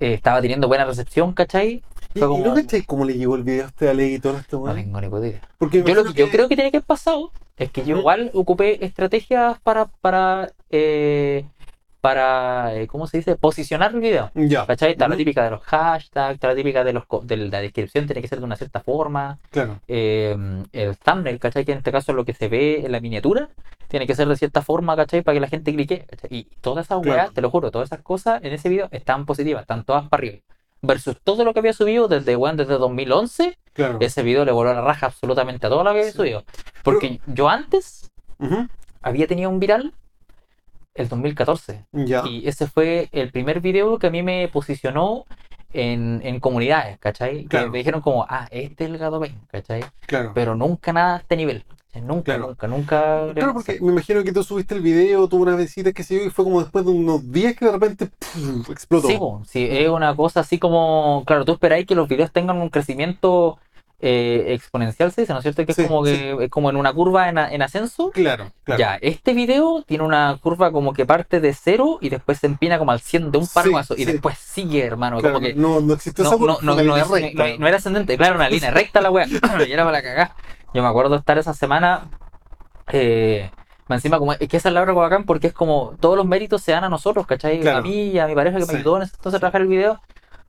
B: eh, estaba teniendo buena recepción, ¿cachai?
A: ¿Y,
B: Fue
A: y
B: como-
A: no cachai cómo le llegó el video a este Ale y todo esto,
B: No
A: weón?
B: tengo ni puta idea.
A: Porque
B: Yo lo que yo creo que tiene que haber pasado es que yo
A: Ujú.
B: igual ocupé estrategias para, para, eh, para, eh, ¿cómo se dice? Posicionar el video.
A: Ya.
B: ¿Cachai? Está la
A: Ujú.
B: típica de los hashtags, está la típica de, los, de la descripción, tiene que ser de una cierta forma.
A: Claro.
B: eh, el thumbnail, ¿cachai? Que en este caso es lo que se ve en la miniatura, tiene que ser de cierta forma, ¿cachai? Para que la gente clique. ¿cachai? Y todas esas
A: Claro.
B: weas, te lo juro, todas esas cosas en ese video están positivas, están todas para arriba. Versus todo lo que había subido desde, weón, desde 2011,
A: Claro.
B: ese video le voló la raja absolutamente a todo lo que había
A: Sí.
B: subido. Porque yo antes
A: Ujú.
B: había tenido un viral el 2014.
A: Ya.
B: Y ese fue el primer video que a mí me posicionó en, en comunidades, ¿cachai?
A: Claro.
B: Que me dijeron como, ah, este es el Gato Pain, ¿cachai?
A: Claro.
B: Pero nunca nada a este nivel. Nunca,
A: Claro.
B: nunca, nunca.
A: Claro, porque me imagino que tú subiste el video, tuvo una visita que se dio y fue como después de unos días que de repente explotó.
B: Sí, sí, es una cosa así como, claro, tú esperáis que los videos tengan un crecimiento eh, exponencial, se dice, ¿no es cierto? Que
A: Sí,
B: es como que es como en una curva en, a- en ascenso.
A: Claro, claro.
B: Ya, este video tiene una curva como que parte de cero y después se empina como al 100 de un
A: Sí,
B: parguazo y después sigue, hermano.
A: Claro,
B: como que
A: no, no existió
B: no,
A: esa
B: no, no, es-
A: recta.
B: era ascendente, claro, una línea recta la wea. [laughs] [coughs] y era para la cagá. Yo me acuerdo estar esa semana. Eh, encima, como, es que esa es la hora bacán porque es como todos los méritos se dan a nosotros, ¿cachai?
A: Claro.
B: A mí y a mi pareja que me ayudó en ese entonces a trabajar el video.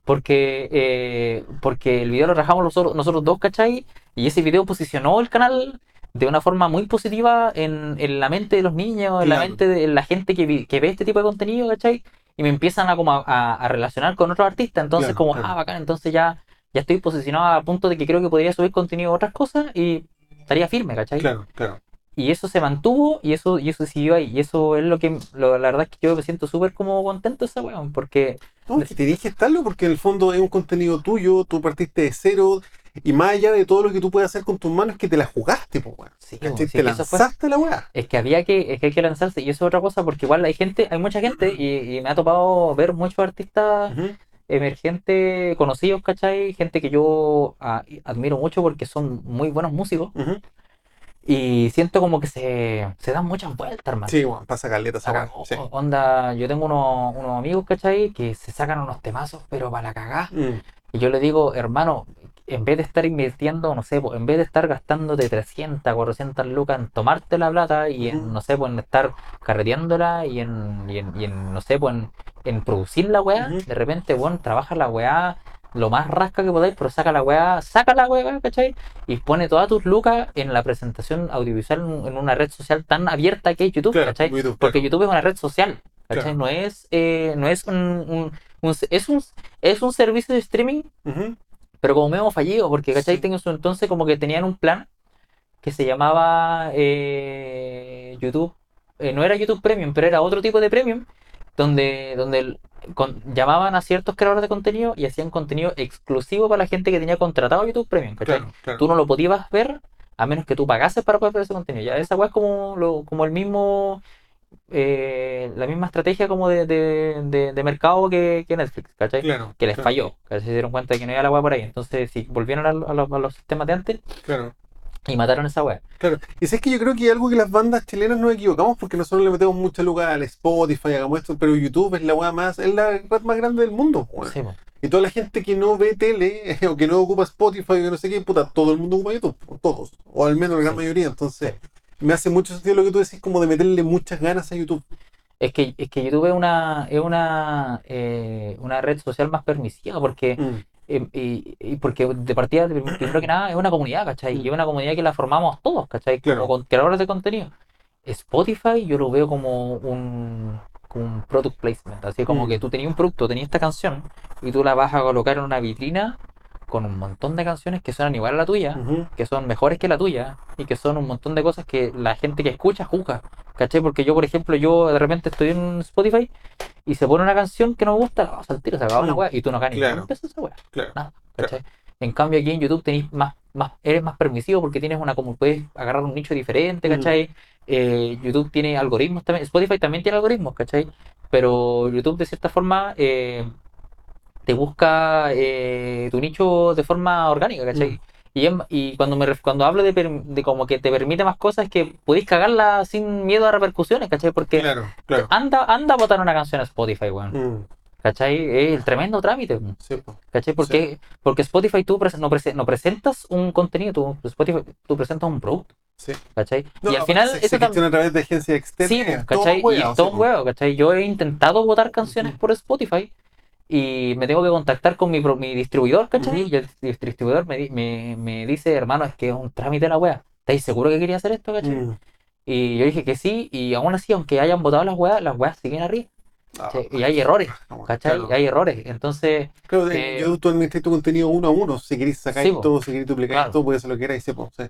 B: Porque, eh, porque el video lo trabajamos nosotros, nosotros dos, ¿cachai? Y ese video posicionó el canal de una forma muy positiva en, en la mente de los niños, en la mente de la gente que, vi- que ve este tipo de contenido, ¿cachai? Y me empiezan a, como a, a- a relacionar con otros artistas. Entonces,
A: Claro,
B: como,
A: claro.
B: ah, bacán, entonces ya, ya estoy posicionado a punto de que creo que podría subir contenido de otras cosas y estaría firme, ¿cachai?
A: Claro, claro.
B: Y eso se mantuvo y eso, y eso siguió ahí. Y eso es lo que, lo- la verdad es que yo me siento súper como contento esa weón, porque
A: No, que te dije estarlo porque en el fondo es un contenido tuyo, tú partiste de cero y más allá de todo lo que tú puedes hacer con tus manos es que te la jugaste, pues, weón.
B: Sí, sí,
A: te
B: fue-
A: lanzaste la weá.
B: Es que había que, es que hay que lanzarse y eso es otra cosa porque igual hay gente, hay mucha gente y, y me ha topado ver muchos artistas emergentes, conocidos, ¿cachai? Gente que yo ah, admiro mucho porque son muy buenos músicos
A: Ujú.
B: Y siento como que se, se dan muchas vueltas, hermano.
A: Sí, weón, pasa caleta esa. Sí.
B: Onda, yo tengo unos, unos amigos, ¿cachai? Que se sacan unos temazos, pero para la cagá.
A: Mm,
B: Y yo le digo, hermano, en vez de estar invirtiendo, no sé, po, en vez de estar gastándote 300, 400 lucas en tomarte la plata y en, no sé, pues en estar carreteándola y en, y en, y en, no sé, pues en, en producir la weá, de repente, bueno, trabaja la weá lo más rasca que podáis, pero saca la weá, saca la weá, ¿cachai? Y pone todas tus lucas en la presentación audiovisual en, una red social tan abierta que es YouTube,
A: Claro,
B: ¿cachai?
A: YouTube,
B: Porque. YouTube es una red social, ¿cachai?
A: Claro.
B: No es, eh, no es un, un- un- es un es un servicio de streaming pero como medio fallido, porque ¿cachai?
A: Sí.
B: Tengo entonces como que tenían un plan que se llamaba eh, YouTube, eh, no era YouTube Premium, pero era otro tipo de Premium, donde, donde con- llamaban a ciertos creadores de contenido y hacían contenido exclusivo para la gente que tenía contratado YouTube Premium, ¿cachai?
A: Claro, claro.
B: Tú no lo podías ver a menos que tú pagases para poder ver ese contenido. Ya esa weá es como, lo- como el mismo, eh, la misma estrategia como de, de- de- de mercado que, que Netflix, ¿cachai?
A: Claro,
B: que les falló, que se dieron cuenta de que no iba la weá por ahí. Entonces, si volvieron a, a los, a los sistemas de antes
A: Claro,
B: y mataron esa weá.
A: claro. Y sé que yo creo que hay algo que las bandas chilenas nos equivocamos porque nosotros le metemos mucha lugar al Spotify, hagamos esto, pero YouTube es la weá más, es la red más grande del mundo.
B: Sí.
A: Y toda la gente que no ve tele [laughs] o que no ocupa Spotify o que no sé qué, puta, todo el mundo ocupa YouTube, todos, o al menos la gran
B: Sí.
A: mayoría. Entonces, me hace mucho sentido lo que tú decís, como de meterle muchas ganas a YouTube.
B: Es que, es que YouTube es una, es una, eh, una red social más permisiva porque,
A: Mm,
B: eh, y, y porque de partida, primero que nada, es una comunidad, ¿cachai?
A: Mm.
B: Y es una comunidad que la formamos todos, ¿cachai?
A: Claro.
B: Como creadores de contenido. Spotify yo lo veo como un, como un product placement, así como
A: Mm.
B: que tú tenías un producto, tenías esta canción y tú la vas a colocar en una vitrina con un montón de canciones que suenan igual a la tuya. que son mejores que la tuya y que son un montón de cosas que la gente que escucha juzga. ¿Cachai? Porque yo, por ejemplo, yo de repente estoy en Spotify y se pone una canción que no me gusta, la vas al tiro, se acaba la
A: Mm,
B: weá y tú no ganas
A: claro.
B: esa weá.
A: Claro.
B: Nada, ¿cachai? En cambio aquí en YouTube tenéis más, más, eres más permisivo porque tienes una como puedes agarrar un nicho diferente,
A: Mm.
B: ¿cachai? Eh, YouTube tiene algoritmos también, Spotify también tiene algoritmos, ¿cachai? Pero YouTube de cierta forma eh, te busca eh, tu nicho de forma orgánica, ¿cachai?
A: Mm.
B: Y, y cuando me cuando hablo de, de como que te permite más cosas es que podéis cagarla sin miedo a repercusiones, ¿cachai? Porque
A: Claro, claro.
B: anda, anda a botar una canción a Spotify, weón.
A: Mm,
B: ¿Cachai? Es el tremendo trámite,
A: sí.
B: ¿cachai? Porque, porque Spotify tú no, prese- no presentas un contenido, tú, Spotify, tú presentas un producto,
A: Sí.
B: ¿cachai?
A: No,
B: y al final
A: se,
B: eso
A: se a través de agencias externas.
B: Sí, ¿cachai?
A: todo
B: y todo un huevo, ¿cachai? Yo he intentado votar canciones por Spotify y me tengo que contactar con mi, pro- mi distribuidor, ¿cachai? Y el dis- distribuidor me, me, me dice, hermano, es que es un trámite la wea. ¿Estáis seguro que quería hacer esto, cachai?
A: Mm.
B: Y yo dije que sí, y aún así, aunque hayan votado las weas, las weas siguen arriba.
A: Ah.
B: Y hay errores,
A: bueno,
B: ¿cachai?
A: claro.
B: Y hay errores. Entonces,
A: Claro,
B: Eh,
A: yo tú administras tu contenido uno a uno. Si queréis sacar
B: Sí,
A: esto,
B: po.
A: si queréis duplicar
B: Claro.
A: esto, puedes hacer lo que queráis. Sí, po, sí.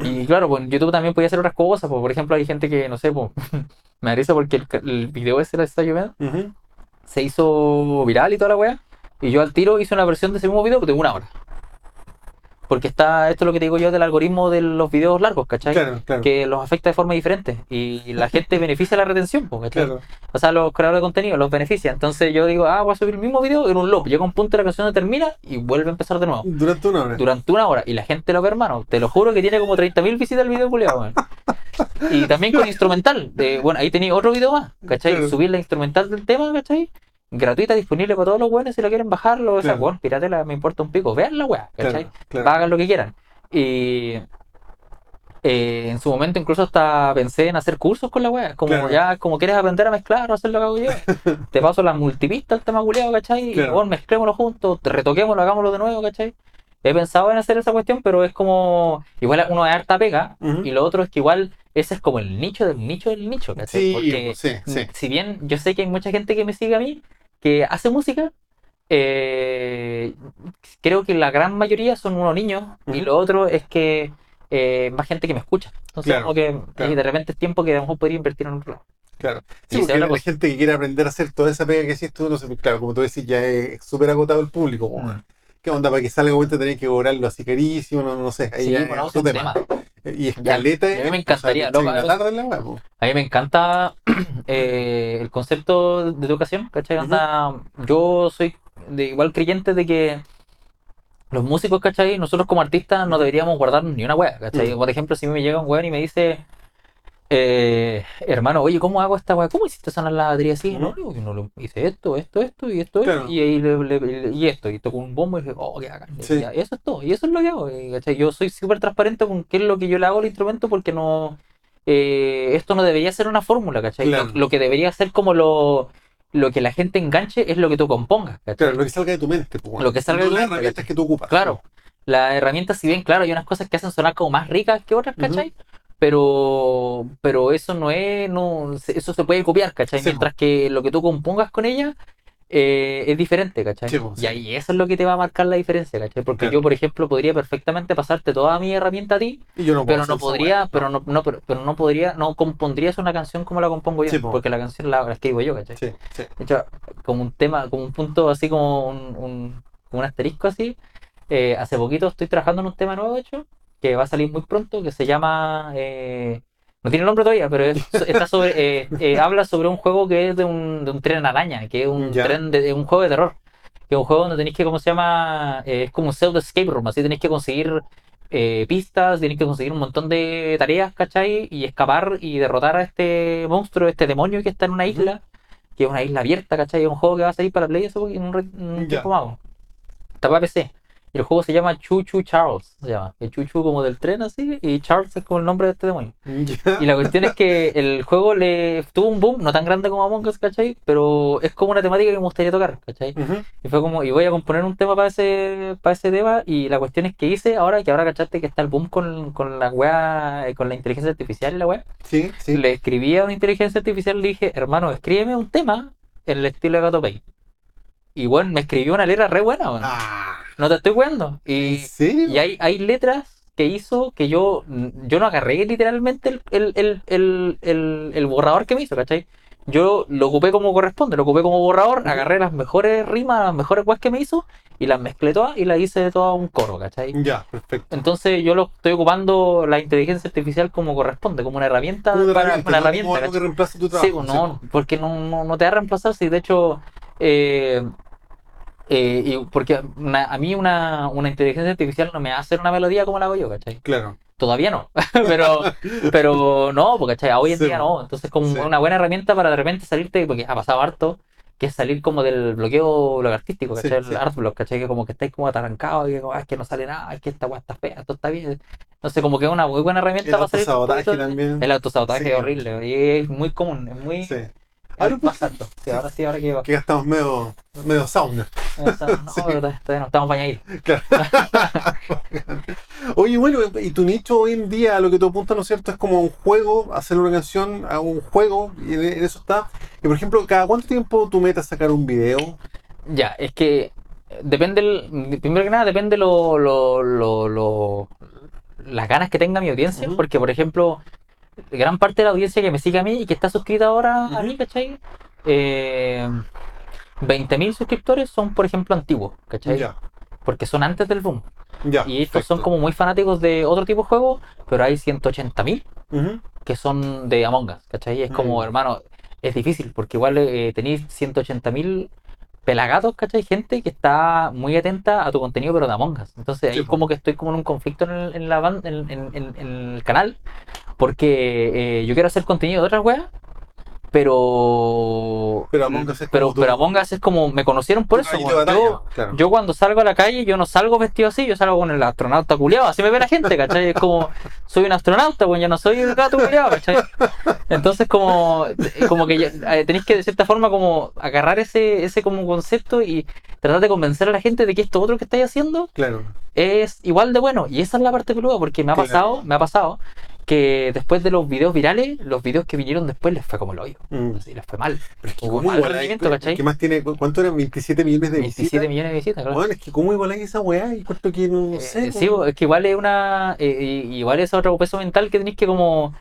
B: y claro, pues en YouTube también podía hacer otras cosas. Pues, por ejemplo, hay gente que, no sé, pues, [laughs] me da risa porque el, video ese de está lloviendo
A: Ujú.
B: Se hizo viral y toda la wea. Y yo al tiro hice una versión de ese mismo video de una hora. Porque está, esto es lo que te digo yo del algoritmo de los videos largos, ¿cachai?
A: Claro, claro.
B: Que los afecta de forma diferente. Y la [laughs] gente beneficia la retención, ¿cachai?
A: Claro.
B: O sea, los creadores de contenido los beneficia. Entonces yo digo, ah, voy a subir el mismo video en un loop. Llega un punto de la canción termina y vuelve a empezar de nuevo.
A: Durante una hora.
B: Durante una hora. Y la gente lo ve, hermano. Te lo juro que tiene como 30.000 visitas el video, culiao, weón. Y también con [laughs] instrumental. De, bueno, ahí tenía otro video más, ¿cachai? Subir la instrumental del tema, ¿cachai? Gratuita, disponible para todos los buenos si la quieren bajarlo. O sea,
A: Claro.
B: bueno, piratela, me importa un pico. Vean la weá, ¿cachai?
A: Claro, claro.
B: Hagan lo que quieran. Y eh, en su momento incluso hasta pensé en hacer cursos con la weá. Como
A: Claro.
B: ya, como quieres aprender a mezclar o hacer lo que hago yo. [laughs] te paso las multipistas, el tema culiado, ¿cachai?
A: Claro.
B: Y bueno, mezclémoslo juntos, retoquémoslo, hagámoslo de nuevo, ¿cachai? He pensado en hacer esa cuestión, pero es como. Igual uno de harta pega, y lo otro es que igual ese es como el nicho del nicho del nicho, ¿cachai?
A: Sí,
B: Porque
A: sí, sí.
B: si bien yo sé que hay mucha gente que me sigue a mí que hace música, eh, creo que la gran mayoría son unos niños y lo otro es que eh, más gente que me escucha. Entonces,
A: Claro,
B: como que
A: claro.
B: de repente es tiempo que a lo mejor podría invertir en otro lado.
A: Claro. Sí, porque
B: es
A: la, gente que quiere aprender a hacer toda esa pega que hiciste no sé, claro, como tú decís, ya es súper agotado el público. ¿Qué onda? Para que salga vuelta tenés que cobrarlo así carísimo, no, no sé. Ahí
B: Sí,
A: otro tema. Y escaleta.
B: Ya, a mí me encantaría, loco,
A: en la.
B: A mí me encanta [clears throat] eh, el concepto de educación, ¿cachai? Onda, Yo soy de igual creyente de que los músicos, ¿cachai? Nosotros como artistas no deberíamos guardar ni una wea, ¿cachai?
A: Mm.
B: Por ejemplo, si me llega un weón y me dice, eh, hermano, oye, ¿cómo hago esta wea? ¿Cómo hiciste sonar la batería así? No, yo no lo hice esto, esto, esto y esto,
A: Claro.
B: y, le- le- y esto, y toco un bombo y dije, oh, qué bacán.
A: Sí.
B: Eso es todo, y eso es lo que hago, eh, ¿cachai? Yo soy súper transparente con qué es lo que yo le hago al instrumento porque no, eh, esto no debería ser una fórmula, ¿cachai?
A: Claro.
B: Lo, lo que debería ser como lo, lo que la gente enganche es lo que tú compongas, ¿cachai?
A: Claro, lo que salga de tu mente. pues,
B: Lo que salga de
A: no
B: tu
A: las
B: mente,
A: herramientas que tú ocupas.
B: Claro, las herramientas, si bien, claro, hay unas cosas que hacen sonar como más ricas que otras. ¿cachai? Pero, pero eso no es, no, eso se puede copiar, ¿cachai?
A: Sí,
B: Mientras que lo que tú compongas con ella eh, es diferente, ¿cachai?
A: Sí, sí.
B: Y ahí eso es lo que te va a marcar la diferencia, ¿cachai? Porque
A: Claro.
B: yo, por ejemplo, podría perfectamente pasarte toda mi herramienta a ti,
A: Y yo no
B: pero no podría, pero no, no, pero, pero no podría, no compondrías una canción como la compongo yo,
A: Sí, po.
B: porque la canción la, la escribo yo, ¿cachai?
A: Sí, sí.
B: De hecho, como un tema, como un punto así como un, un, como un asterisco así. eh, hace poquito estoy trabajando en un tema nuevo, de hecho, que va a salir muy pronto, que se llama. eh, no tiene nombre todavía, pero es- está sobre, eh, eh, [laughs] habla sobre un juego que es de un, de un tren araña, que es un tren de, un juego de terror. Que es un juego donde tenéis que, ¿cómo se llama? Eh, es como un pseudo escape room, así tenéis que conseguir eh, pistas, tenéis que conseguir un montón de tareas, ¿cachai? Y escapar y derrotar a este monstruo, este demonio que está en una isla, que es una isla abierta, ¿cachai? Es un juego que va a salir para Play hace un, un
A: Ya.
B: tiempo más. Está para PC. Y el juego se llama Chuchu Charles, se llama. El Chuchu como del tren así, y Charles es como el nombre de este demonio. [laughs]
A: Ya.
B: Y la cuestión es que el juego le tuvo un boom, no tan grande como Among Us, ¿cachai? Pero es como una temática que me gustaría tocar, ¿cachai?
A: Ujú.
B: Y fue como, y voy a componer un tema para ese, para ese tema, y la cuestión es que hice ahora, que ahora cachaste que está el boom con, con la weá, eh, con la inteligencia artificial y la weá.
A: Sí, sí.
B: Le escribí a una inteligencia artificial le dije, hermano, escríbeme un tema en el estilo de Gato Pay. Y bueno, me escribió una letra re buena, weón.
A: Ah,
B: No te estoy weando.
A: ¿En
B: Y, y hay, hay letras que hizo que yo, yo no agarré literalmente el, el, el, el, borrador que me hizo, ¿cachai? Yo lo ocupé como corresponde, lo ocupé como borrador, agarré las mejores rimas, las mejores weas que me hizo y las mezclé todas y las hice de todo un coro, ¿cachai?
A: Ya, perfecto.
B: Entonces yo lo estoy ocupando la inteligencia artificial como corresponde, como una herramienta
A: Una
B: para
A: herramienta,
B: una
A: no
B: herramienta, ¿cachai?
A: que reemplace tu
B: Sí,
A: trabajo.
B: pues, no, porque no, no, no te va a reemplazar si de hecho eh, eh, y porque una- a mí una, una inteligencia artificial no me hacer una melodía como la hago yo, ¿cachai?
A: Claro.
B: Todavía no, [laughs] pero, pero no, porque ¿cachai? hoy en
A: Sí,
B: día no, entonces como
A: sí.
B: una buena herramienta para de repente salirte, porque ha pasado harto, que es salir como del bloqueo lo artístico, ¿cachai?
A: sí.
B: El art block, ¿cachai? Que como que estáis como atarancados, y que, "Ah, es que no sale nada, es que esta weá está fea, esto está bien. Entonces como que es una muy buena herramienta
A: El
B: para salir. un
A: autosabotaje también.
B: El autosabotaje es horrible, y es muy común, es muy...
A: Ahora,
B: más alto. Sí, ahora sí, ahora que va.
A: Que ya estamos medio, medio sauna. [laughs]
B: No, todavía no estamos bañados.
A: Claro. [laughs] Oye, bueno, y tu nicho hoy en día, lo que tú apuntas, ¿no es cierto? Es como un juego, hacer una canción a un juego, y en eso está. Y por ejemplo, ¿cada cuánto tiempo tu meta es sacar un video?
B: Ya, es que eh, depende, el- primero que nada, depende lo, lo, lo, lo- las ganas que tenga mi audiencia, porque por ejemplo, gran parte de la audiencia que me sigue a mí y que está suscrita ahora a mí, ¿cachai? Eh, 20.000 suscriptores son, por ejemplo, antiguos, ¿cachai?
A: Ya,
B: Porque son antes del boom.
A: ya.
B: Y estos son como muy fanáticos de otro tipo de juegos, pero hay 180.000
A: Ujú.
B: que son de Among Us, ¿cachai? Es como,
A: Mm.
B: hermano, es difícil, porque igual eh, tenéis 180.000 pelagatos, ¿cachai? Gente que está muy atenta a tu contenido, pero de Among Us. Entonces ahí
A: Sí,
B: como que estoy como en un conflicto en el, en la ban- en, en- en- en el canal, porque eh, yo quiero hacer contenido de otras weas, pero...
A: Pero Among Us es
B: pero,
A: como
B: pero Among Us es como, me conocieron por eso,
A: batalla,
B: yo,
A: claro.
B: yo cuando salgo a la calle, yo no salgo vestido así, yo salgo con el astronauta culiado, así me ve la gente, ¿cachai? Es como, soy un astronauta, bueno, yo no soy el gato culiado, ¿cachai? Entonces como, como que eh, tenéis que de cierta forma como agarrar ese, ese como concepto y tratar de convencer a la gente de que esto otro que estáis haciendo
A: Claro.
B: es igual de bueno. Y esa es la parte peluda, porque me ha
A: Claro.
B: pasado, me ha pasado que después de los videos virales, los videos que vinieron después les fue como el hoyo.
A: Mm.
B: Así les fue mal.
A: Pero es que ¿cómo
B: mal rendimiento, ¿cachai?
A: ¿Qué más tiene? ¿Cu- ¿Cuánto eran? 27 millones de
B: 27
A: visitas.
B: millones de visitas, claro.
A: Bueno, es que ¿cómo igual hay esa weá? Y cuánto que no, no sé.
B: Eh, sí, es que igual es una. eh, igual es otro peso mental que tenéis que como.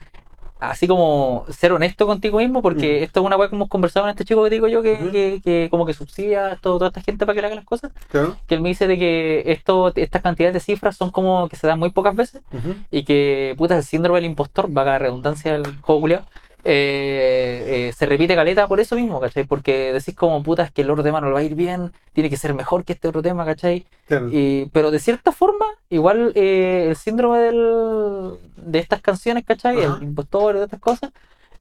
B: Así como ser honesto contigo mismo, porque
A: Mm.
B: esto es una weá que hemos conversado en este chico que digo yo, que, que, que como que subsidia a todo- toda esta gente para que le haga las cosas.
A: Claro.
B: Que él me dice de que esto, estas cantidades de cifras son como que se dan muy pocas veces y que puta el síndrome del impostor, va a redundancia el juego culiao, eh, eh, se repite caleta por eso mismo, ¿cachai? Porque decís como puta es que el otro tema no le va a ir bien, tiene que ser mejor que este otro tema, ¿cachai?
A: Claro.
B: Y, pero de cierta forma, igual eh, el síndrome del, de estas canciones, ¿cachai? El impostor de estas cosas,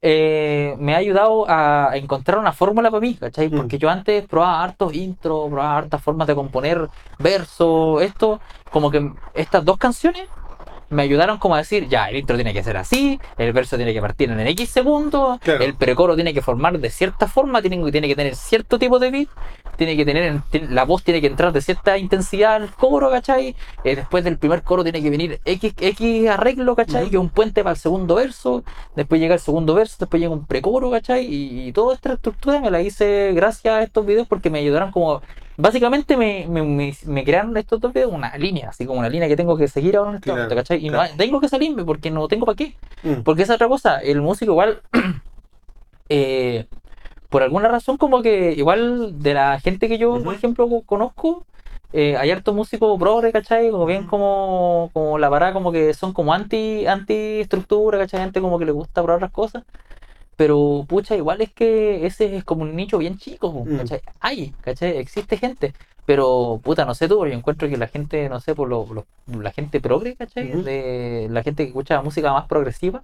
B: eh, me ha ayudado a encontrar una fórmula para mí, ¿cachai?
A: Mm.
B: Porque yo antes probaba hartos intros, probaba hartas formas de componer versos, esto, como que estas dos canciones me ayudaron como a decir, ya, el intro tiene que ser así, el verso tiene que partir en X segundos,
A: Claro.
B: el precoro tiene que formar de cierta forma, tiene, tiene que tener cierto tipo de beat, tiene que tener, la voz tiene que entrar de cierta intensidad al coro, ¿cachai? Eh, después del primer coro tiene que venir X, X arreglo, ¿cachai? Que es un puente para el segundo verso, después llega el segundo verso, después llega un precoro, ¿cachai? Y, y toda esta estructura me la hice gracias a estos videos porque me ayudaron como... Básicamente me, me, me, me crearon estos dos videos una línea, así como una línea que tengo que seguir ahora en este
A: Claro,
B: momento, ¿cachai? Y no
A: claro.
B: tengo que salirme porque no tengo para qué.
A: Mm.
B: Porque esa otra cosa, el músico igual, [clears throat] eh, por alguna razón como que igual de la gente que yo, por ejemplo, co- conozco, eh, hay hartos músicos progre, ¿cachai? Como bien como, como la parada como que son como anti, anti estructura, ¿cachai? Gente como que le gusta probar las cosas. Pero, pucha, igual es que ese es como un nicho bien chico,
A: Mm.
B: ¿cachai? Hay, ¿cachai? Existe gente. Pero, puta, no sé tú, yo encuentro que la gente, no sé, por lo, lo- la gente progre, ¿cachai? De la gente que escucha música más progresiva,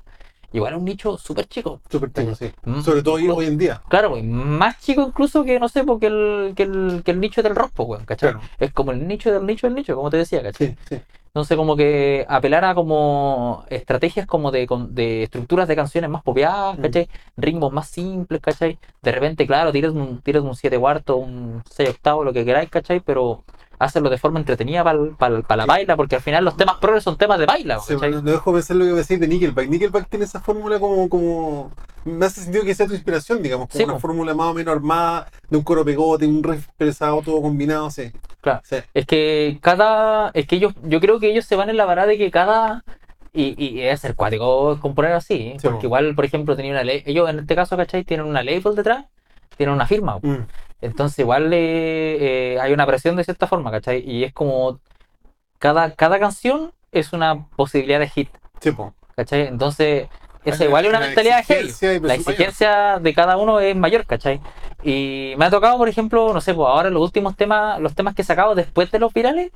B: igual es un nicho súper chico.
A: Súper chico, sí.
B: Mm.
A: Sobre todo hoy, hoy en día.
B: Claro, pues, más chico incluso que, no sé, porque el, que el, que el nicho del rock, pues, ¿cachai?
A: Claro.
B: Es como el nicho del nicho del nicho, como te decía, ¿cachai?
A: Sí, sí.
B: Entonces, como que apelar a como estrategias como de, con- de estructuras de canciones más popeadas,
A: Mm.
B: ¿cachai? Ritmos más simples, ¿cachai? De repente, claro, tiras un, tiras un 7 cuartos, un 6 octavos, lo que queráis, ¿cachai? Pero hacerlo de forma entretenida para la
A: Sí.
B: baila, porque al final los temas progres son temas de baila,
A: Sí, no, dejo pensar lo que decir de Nickelback. Nickelback tiene esa fórmula como, como. Me hace sentido que sea tu inspiración, digamos. Como
B: Sí,
A: una
B: po.
A: fórmula más o menos armada, de un coro pegote, un riff pesado, todo combinado, sí.
B: Claro.
A: Sí.
B: Es que cada. Es que ellos. Yo creo que ellos se van en la parada de que cada. Y, y es ser cuático componer así. ¿eh? Porque
A: po.
B: igual, por ejemplo, tenía una ley. Ellos en este caso, ¿cachai? Tienen una label detrás. Tienen una firma.
A: Mm.
B: Entonces, igual eh, eh, hay una presión de cierta forma, ¿cachai? Y es como. Cada, cada canción es una posibilidad de hit,
A: Sí, po.
B: ¿cachai? Entonces. Esa igual es una mentalidad
A: exigencia y
B: La exigencia de cada uno es mayor, ¿cachai? Y me ha tocado, por ejemplo, no sé, pues ahora los últimos temas, los temas que he sacado después de los virales,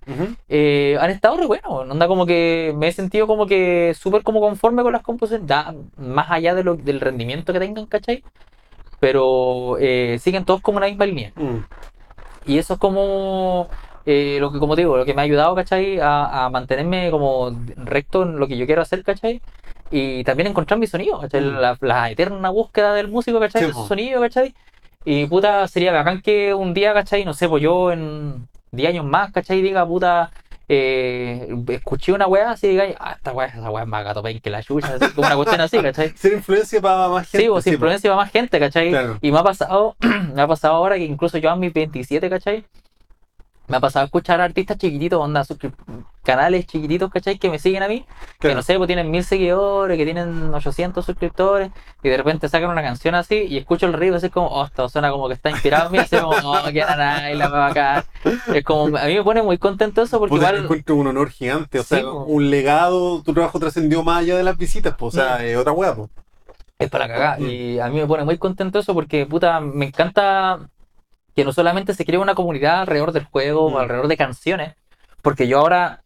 B: eh, han estado re buenos. Onda como que me he sentido como que súper como conforme con las composiciones, ya más allá de lo, del rendimiento que tengan, ¿cachai? Pero eh, siguen todos como una misma línea.
A: Mm.
B: Y eso es como eh, lo que, como te digo, lo que me ha ayudado, ¿cachai? A, a mantenerme como recto en lo que yo quiero hacer, ¿cachai? Y también encontrar mi sonido, ¿cachai?
A: Mm.
B: La, la eterna búsqueda del músico, ¿cachai?
A: Sí,
B: su sonido, ¿cachai? Y puta, sería bacán que un día, ¿cachai? No sé, pues yo en 10 años más, ¿cachai? Diga, puta, eh, escuché una weá así diga, ah, esta weá, esa weá es más gato que la chucha, así, como una cuestión así, ¿cachai? [laughs]
A: Ser influencia para más gente.
B: Sí, pues
A: sí, po.
B: influencia para más gente, ¿cachai?
A: Claro.
B: Y me ha pasado, [clears throat] me ha pasado ahora que incluso yo a mis 27, ¿cachai? Me ha pasado a escuchar a artistas chiquititos, onda, canales chiquititos, ¿cachai? Que me siguen a mí, que no sé, pues tienen mil seguidores, que tienen 800 suscriptores, y de repente sacan una canción así, y escucho el ritmo, así como, oh, esto suena como que está inspirado en mí, así como, oh, que nada, y la va acá. Es como, a mí me pone muy contento eso, porque
A: Puta,
B: igual,
A: encuentro un honor gigante, o
B: Sí,
A: sea,
B: po.
A: un legado, tu trabajo trascendió más allá de las visitas, pues, o sea, es otra hueá, pues.
B: Es para cagar. Y a mí me pone muy contento eso porque, puta, me encanta que no solamente se cree una comunidad alrededor del juego,
A: Mm.
B: o alrededor de canciones, porque yo ahora,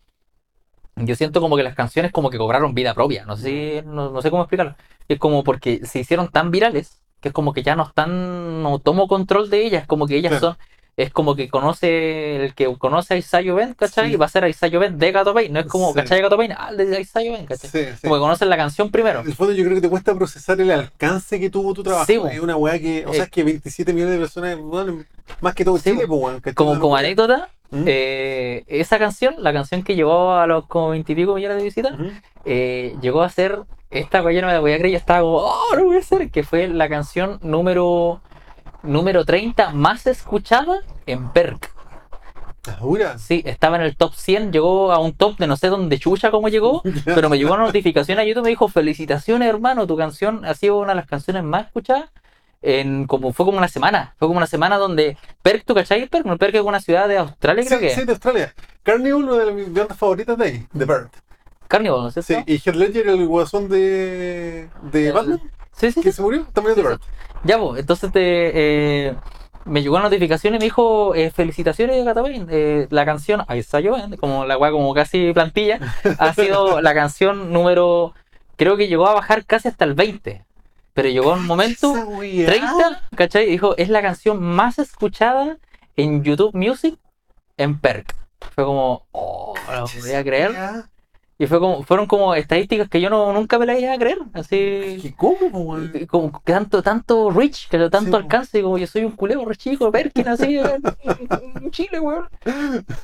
B: yo siento como que las canciones como que cobraron vida propia. No sé, no, no sé cómo explicarlo. Es como porque se hicieron tan virales que es como que ya no están, no tomo control de ellas, como que ellas son. Es como que conoce, el que conoce a Isayo Ben, ¿cachai?
A: Sí.
B: Y va a ser a Isayo Ben de Gato Pain. No es como,
A: Sí.
B: ¿cachai? Gato Pain, ah, de Isayo Ben, ¿cachai?
A: Sí.
B: Como que conocen la canción primero.
A: En el fondo yo creo que te cuesta procesar el alcance que tuvo tu trabajo. Es una weá que, o
B: Eh.
A: sea, es que 27 millones de personas, bueno, más que todo Chile, pues, weón. ¿cachai?
B: Como,
A: No,
B: como anécdota,
A: ¿Mm?
B: eh, esa canción, la canción que llegó a los como 20 y pico millones de visitas,
A: Ujú.
B: eh, llegó a ser esta weá, yo no me la voy a creer, yo estaba como, oh, no voy a hacer, que fue la canción número, número 30 más escuchada en Perk.
A: ¿Estás dura?
B: Sí, estaba en el top 100, llegó a un top de no sé dónde chucha cómo llegó, [laughs] pero me llegó una notificación a YouTube, me dijo, felicitaciones hermano, tu canción ha sido una de las canciones más escuchadas. En, como fue como una semana, fue como una semana donde Perk, ¿tú cachai? Perk, Perk es una ciudad de Australia, creo
A: Sí,
B: que.
A: sí, de Australia. Carnival, una de mis bandas favoritas de ahí, de Bird.
B: Carnival, ¿no es
A: Sí, y Heath Ledger, el guasón de, de
B: El-
A: Batman.
B: Sí, sí,
A: ¿Quién
B: sí.
A: se murió? Está muriendo Bart.
B: Ya, pues, entonces te, eh, me llegó una notificación y me dijo, eh, felicitaciones, Gata Pain, eh, la canción, ahí está yo, como la weá como casi plantilla, [laughs] ha sido la canción número, creo que llegó a bajar casi hasta el 20, pero llegó un momento,
A: Esa weá.
B: 30, ¿cachai? Y dijo, es la canción más escuchada en YouTube Music en Perk. Fue como, oh, no lo voy a creer. Y fue como, fueron como estadísticas que yo no, nunca me las iba a creer. Así,
A: ¿Qué cómo, po, weón?
B: y como que tanto, tanto reach, que tanto
A: Sí,
B: alcance, y como yo soy un culeo re chico, Perkin, así, [laughs] en, Chile, weón.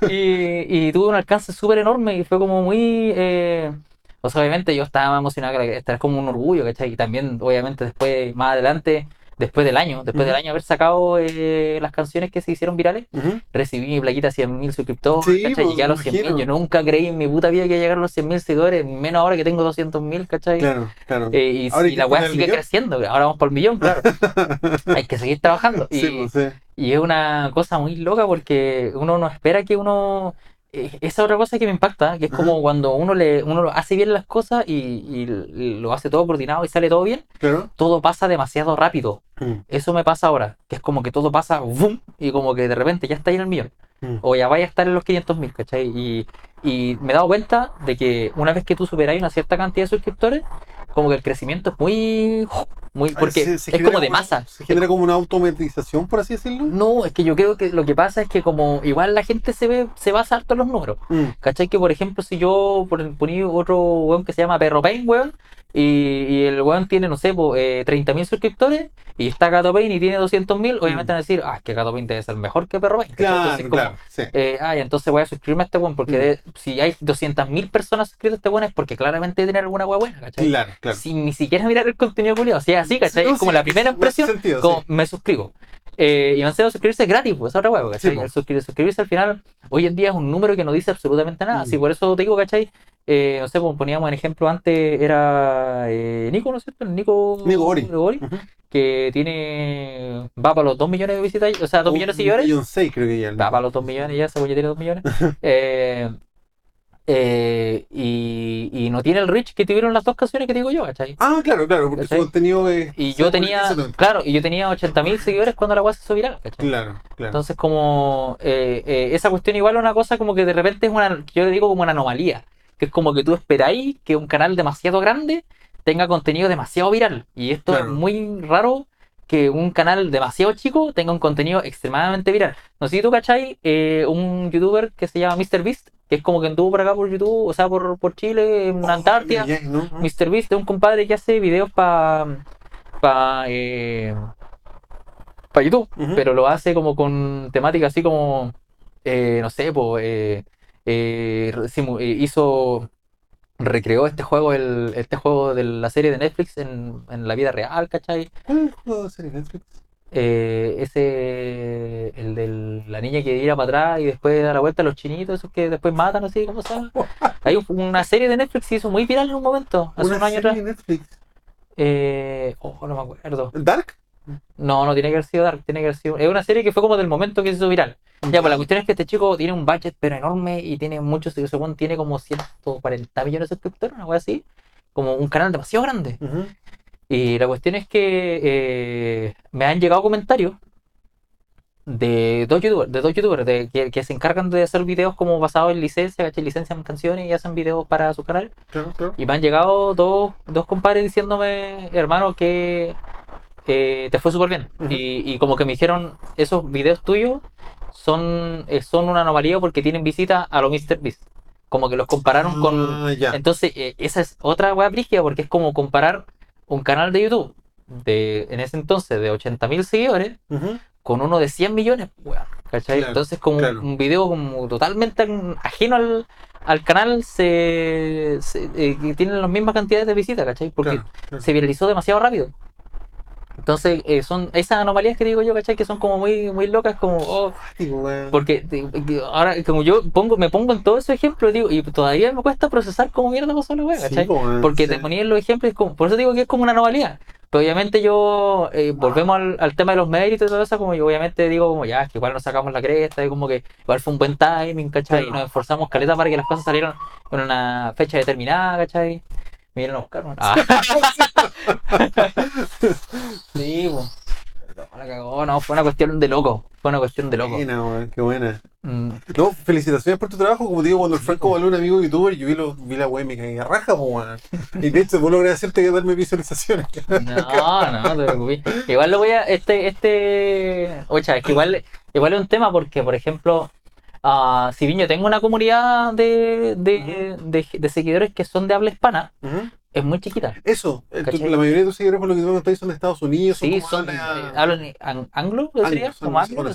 B: Y, y tuve un alcance súper enorme y fue como muy. Eh, o sea, obviamente yo estaba emocionado, que era como un orgullo, ¿cachai? Y también, obviamente, después, más adelante, después del año, después del año haber sacado eh, las canciones que se hicieron virales, recibí mi plaquita 100.000 suscriptores,
A: Sí,
B: ¿cachai?
A: pues,
B: Llegué a los
A: me
B: 100.000.
A: imagino.
B: Yo nunca creí en mi puta vida que iba a llegar a los 100.000 seguidores, menos ahora que tengo 200.000, ¿cachai?
A: Claro, claro.
B: Eh, y,
A: Ahora
B: y
A: hay
B: la weá sigue
A: millón.
B: creciendo, ahora vamos por el millón, claro. [laughs] Hay que seguir trabajando. Y,
A: Sí, pues, sí.
B: y es una cosa muy loca porque uno no espera que uno. Eh, Esa otra cosa que me impacta, que es como
A: Ajá.
B: cuando uno le uno hace bien las cosas y, y lo hace todo coordinado y sale todo bien,
A: Claro.
B: todo pasa demasiado rápido.
A: Mm,
B: Eso me pasa ahora, que es como que todo pasa ¡vum! y como que de repente ya está ahí en el millón.
A: mm.
B: O ya vaya a estar en los 500 mil, ¿cachai? Y, y me he dado cuenta de que una vez que tú superáis una cierta cantidad de suscriptores, como que el crecimiento es muy. Muy porque
A: Se- se
B: es como de masa.
A: Se genera como una automatización, por así decirlo.
B: No, es que yo creo que lo que pasa es que como igual la gente se ve, se basa harto en los números.
A: Mm,
B: ¿Cachai? Que por ejemplo, si yo pon- ponía otro weón que se llama Perro Pain, weón, y, y el weón tiene, no sé, po, eh, 30.000 suscriptores, y está Gato Pain y tiene 200.000, obviamente van a decir, ah, es que Gato Pain debe ser mejor que Perro Pain.
A: Claro,
B: Entonces, como,
A: claro. Sí.
B: eh, ah, entonces voy a suscribirme a este weón, porque
A: Mm.
B: de- si hay 200.000 personas suscritas a este weón es porque claramente debe tener alguna weá buena, ¿cachai?
A: Claro, claro.
B: Sin ni siquiera mirar el contenido culiado, o sea, así, ¿cachai?
A: No,
B: es como
A: sí,
B: la primera impresión,
A: sentido,
B: como
A: sí.
B: me suscribo. Eh, y sido suscribirse gratis, pues, esa otra hueá, ¿cachai?
A: Sí,
B: el suscri- suscribirse al final, hoy en día es un número que no dice absolutamente nada.
A: Mm.
B: Así por eso te digo, ¿cachai? Eh, no sé, pues, poníamos en ejemplo antes, era eh, Nico, ¿no es cierto? Nico,
A: Nico Gori.
B: Que tiene. va para los 2 millones de visitas, o sea, 2 millones de seguidores.
A: millón seis, creo que ya.
B: Va para los 2 millones ya, según yo tiene 2 millones. [laughs] Eh, eh, y, y no tiene el reach que tuvieron las dos canciones que digo yo, ¿cachai?
A: Ah, claro, claro, porque su contenido es.
B: Y yo tenía, claro, y yo tenía 80.000 seguidores cuando la weá se hizo viral, ¿cachai?
A: Claro, claro.
B: Entonces como eh, eh, esa cuestión igual es una cosa como que de repente es una, yo le digo como una anomalía, que es como que tú esperáis que un canal demasiado grande tenga contenido demasiado viral. Y esto
A: Claro.
B: es muy raro que un canal demasiado chico tenga un contenido extremadamente viral. No sé si tú cachai, eh, un youtuber que se llama MrBeast, que es como que anduvo por acá por YouTube, o sea, por, por Chile, en
A: Oh,
B: Antártida.
A: ya, no, no.
B: MrBeast es un compadre que hace videos para pa, eh, pa YouTube, pero lo hace como con temática así como, eh, no sé, pues, hizo, recreó este juego, el, este juego de la serie de Netflix en, en la vida real, ¿cachai?
A: ¿Cuál es el juego de serie de Netflix?
B: Eh, ese, el de la niña que ira para atrás y después da la vuelta a los chinitos, esos que después matan así, ¿cómo se llama? [laughs] Hay un- una serie de Netflix que se hizo muy viral en un momento, hace
A: Una
B: un año
A: serie
B: atrás.
A: de Netflix.
B: Eh, oh, no me acuerdo.
A: ¿Dark?
B: No, no tiene que haber sido Dark, tiene que haber sido. Es una serie que fue como del momento que se hizo viral. Ya, pues la cuestión es que este chico tiene un budget pero enorme y tiene muchos, según tiene como 140 millones de suscriptores, una cosa así. Como un canal demasiado grande. Y la cuestión es que eh, me han llegado comentarios de dos youtubers, de dos youtubers de, que, que se encargan de hacer videos como basados en licencia, ¿cachai? Licencian canciones y hacen videos para su canal.
A: Claro, claro.
B: Y me han llegado dos, dos compadres diciéndome, hermano, que eh, te fue súper bien. Y, y como que me dijeron, esos videos tuyos son, eh, son una anomalía porque tienen visita a los MrBeast. Como que los compararon con...
A: Ah.
B: Entonces, eh, esa es otra weá brígida porque es como comparar un canal de YouTube de, en ese entonces de 80.000 seguidores
A: Ujú.
B: con uno de 100 millones, weón, ¿cachai?
A: Claro,
B: Entonces, como
A: claro.
B: un video como totalmente ajeno al, al canal, se, se- eh, que tiene las mismas cantidades de visitas, ¿cachai? Porque
A: Claro, claro.
B: se viralizó demasiado rápido. Entonces, eh, son esas anomalías que digo yo, ¿cachai? Que son como muy, muy locas, como, oh,
A: weón.
B: porque ahora, como yo pongo, me pongo en todo ese ejemplo, digo, y todavía me cuesta procesar cómo mierda pasó la wea, ¿cachai?
A: weón,
B: Porque
A: sí.
B: te ponía en los ejemplos, como- por eso digo que es como una anomalía. Pero obviamente yo, eh, volvemos al, al tema de los méritos y todo eso, como yo obviamente digo, como ya, que igual nos sacamos la cresta, y como que igual fue un buen timing, ¿cachai? Y nos esforzamos caleta para que las cosas salieran con una fecha determinada, ¿cachai? Me vienen a buscar. Ah. [laughs] sí, po. No, la cagó, no, fue una cuestión de loco. Fue una cuestión de loco.
A: Buena, weón, qué buena.
B: Mm,
A: No, felicitaciones por tu trabajo. Como digo, cuando el Franco volvió un amigo youtuber, yo vi, lo, vi la web y me caí a raja, weón. Y de hecho, vos logré hacerte que darme visualizaciones.
B: No, [laughs] no, no te preocupes. Igual lo voy a. Este, este. Ocha, es que igual, igual es un tema porque, por ejemplo, ah, si bien yo tengo una comunidad de, de, de, de seguidores que son de habla hispana,
A: Ujú.
B: es muy chiquita.
A: Eso, eh, la mayoría de tus seguidores, por lo que tú me contáis, son de Estados Unidos.
B: Sí, son,
A: habla-
B: eh, hablan an- anglo, ¿sería?
A: anglos, son-
B: Como anglo.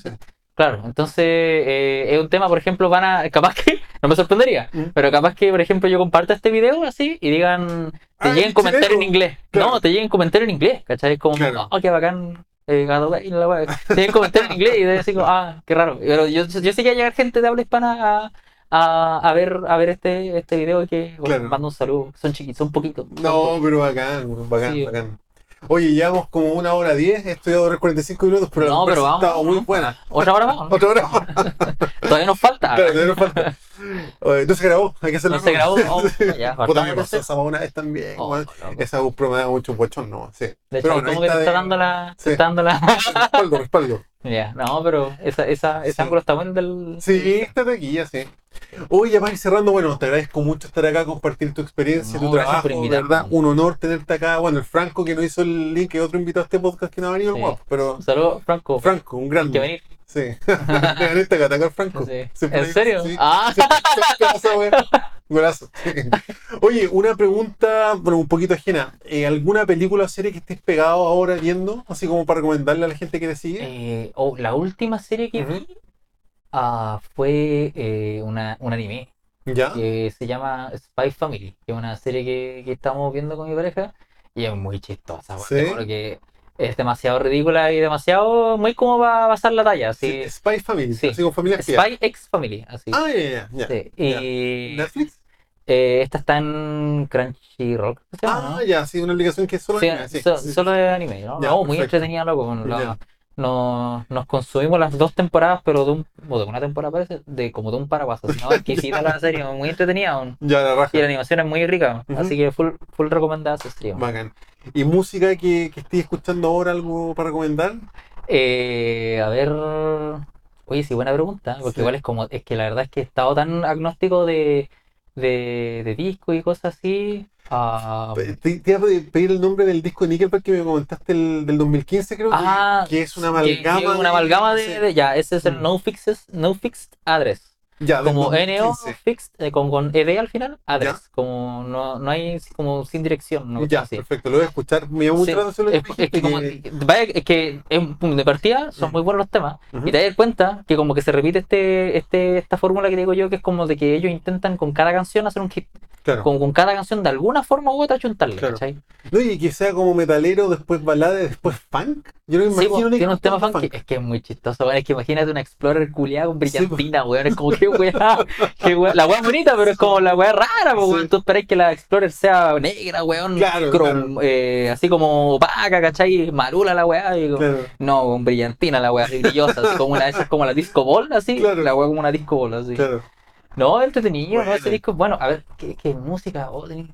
B: Claro, entonces eh, es un tema, por ejemplo, van a, capaz que, [laughs] no me sorprendería,
A: Mm.
B: pero capaz que, por ejemplo, yo comparta este video así y digan, te
A: Ah,
B: lleguen
A: ¿es
B: comentarios en inglés.
A: Claro.
B: No, te lleguen comentarios en inglés, ¿cachai? Es como,
A: Claro.
B: oh, qué bacán, eh, gato gay, la wea. Lleguen comentarios en inglés y de así como, ah, qué raro. Pero yo, yo sé que va a llegar gente de habla hispana a, a, a ver, a ver este, este video y que bueno,
A: Claro.
B: mando un saludo. Son chiquitos, son poquitos. son
A: No,
B: poquitos.
A: pero bacán, bacán,
B: Sí.
A: bacán. Oye, llevamos como una hora diez, estoy a durar 45 minutos, pero la
B: No, pero
A: conversa
B: vamos.
A: estado muy
B: vamos.
A: buena.
B: Otra hora más. [laughs]
A: Otra hora más. [laughs]
B: Todavía nos falta.
A: Claro, todavía nos falta. Oye, no se grabó, hay que hacerlo.
B: No se grabó. Oh, [laughs] ya,
A: Puta, me pasó esa una vez también,
B: Oh.
A: Esa GoPro me da mucho no, sí.
B: De hecho,
A: Pero bueno,
B: como que te
A: está
B: está dando la.
A: Sí.
B: Te está dando la.
A: Respaldo, respaldo.
B: Ya, no, pero esa, esa, ese
A: Sí.
B: ángulo está bueno del.
A: Sí, esta de aquí, ya sí. Oye, ya para ir cerrando, bueno, te agradezco mucho estar acá, compartir tu experiencia,
B: No,
A: tu trabajo, verdad, un honor tenerte acá. Bueno, el Franco que nos hizo el link, que otro invitado a este podcast que no ha venido,
B: Sí.
A: guapo, pero
B: Un saludo, Franco.
A: Franco, un gran.
B: que venir.
A: Sí. [laughs] Te ganaste acá, atacar Franco.
B: Sí.
A: Siempre
B: ¿En
A: digo,
B: serio?
A: sí.
B: Ah.
A: Golazo. Sí. Oye, una pregunta, bueno, un poquito ajena. Eh, ¿Alguna película o serie que estés pegado ahora viendo? Así como para recomendarle a la gente que te sigue.
B: eh, oh, la última serie que vi ah, fue eh, una, un anime
A: ¿Ya?
B: que se llama Spy Family, que es una serie que, que estamos viendo con mi pareja y es muy chistosa,
A: ¿Sí?
B: Es demasiado ridícula y demasiado, muy como va a pasar la talla,
A: Sí,
B: así.
A: Spy Family,
B: Sí.
A: así con familia espía.
B: Spy X Family, así.
A: Ah, ya, ya, ya.
B: Sí, y
A: ¿Netflix?
B: eh, esta está en Crunchyroll, ¿qué se llama,
A: Ah,
B: no?
A: ya, sí, una aplicación que es solo
B: Sí,
A: anime, sí,
B: so-
A: sí.
B: solo de anime, ¿no? No, muy entretenida, loco. la- nos, nos consumimos las dos temporadas, pero de un, o de una temporada parece, de como de un paraguas. ¿no? [laughs] Exquisita la serie, muy entretenida.
A: Ya, la raja.
B: Y la animación es muy rica, así que full, full recomendada esa serie.
A: Bacán. ¿Y música que, que estés escuchando ahora, algo para recomendar?
B: Eh, a ver. Oye, sí, buena pregunta, porque
A: Sí.
B: igual es como, es que la verdad es que he estado tan agnóstico de, de, de disco y cosas así. ah,
A: Te, te iba a pedir el nombre del disco de Nickelback que me comentaste el, del 2015, creo que-
B: ah,
A: que, es una
B: que- que
A: amalgama.
B: es una amalgama de, de- ya, ese es el
A: Mm.
B: no fixes, no fixed address.
A: Ya,
B: como NO
A: 2015.
B: fixed, eh, con, con ED al final, address. Como no, no hay como sin dirección, ¿no?
A: Ya, perfecto, lo voy a escuchar. Me llamó mucho
B: Sí,
A: que
B: es, es que, como,
A: que-
B: es que es- de partida son muy buenos los temas y te das cuenta que como que se repite este, este esta fórmula que digo yo que es como de que ellos intentan con cada canción hacer un hit
A: Claro.
B: como con cada canción de alguna forma u otra chuntarle
A: Claro.
B: ¿cachai?
A: No, y que sea como metalero, después balada, después funk. Yo no me
B: Sí,
A: imagino
B: po,
A: ni
B: tiene un tema
A: está
B: funky es que es muy chistoso es que imagínate una Explorer culiada con
A: Sí,
B: brillantina weón es como que weá, que weá- la weá es bonita pero es como la weá rara po,
A: Sí.
B: weón. tú esperás que la Explorer sea negra weón
A: Claro,
B: crom-
A: claro.
B: eh, así como opaca ¿cachai? marula la weá y como-
A: Claro.
B: No, con brillantina la weá, así brillosa, así como una de esas como la disco ball, así. La weá como una disco ball, así. No, entretenido, ¿no?
A: Bueno.
B: Ese disco, bueno, a ver, ¿qué, qué música? Oh, tenés,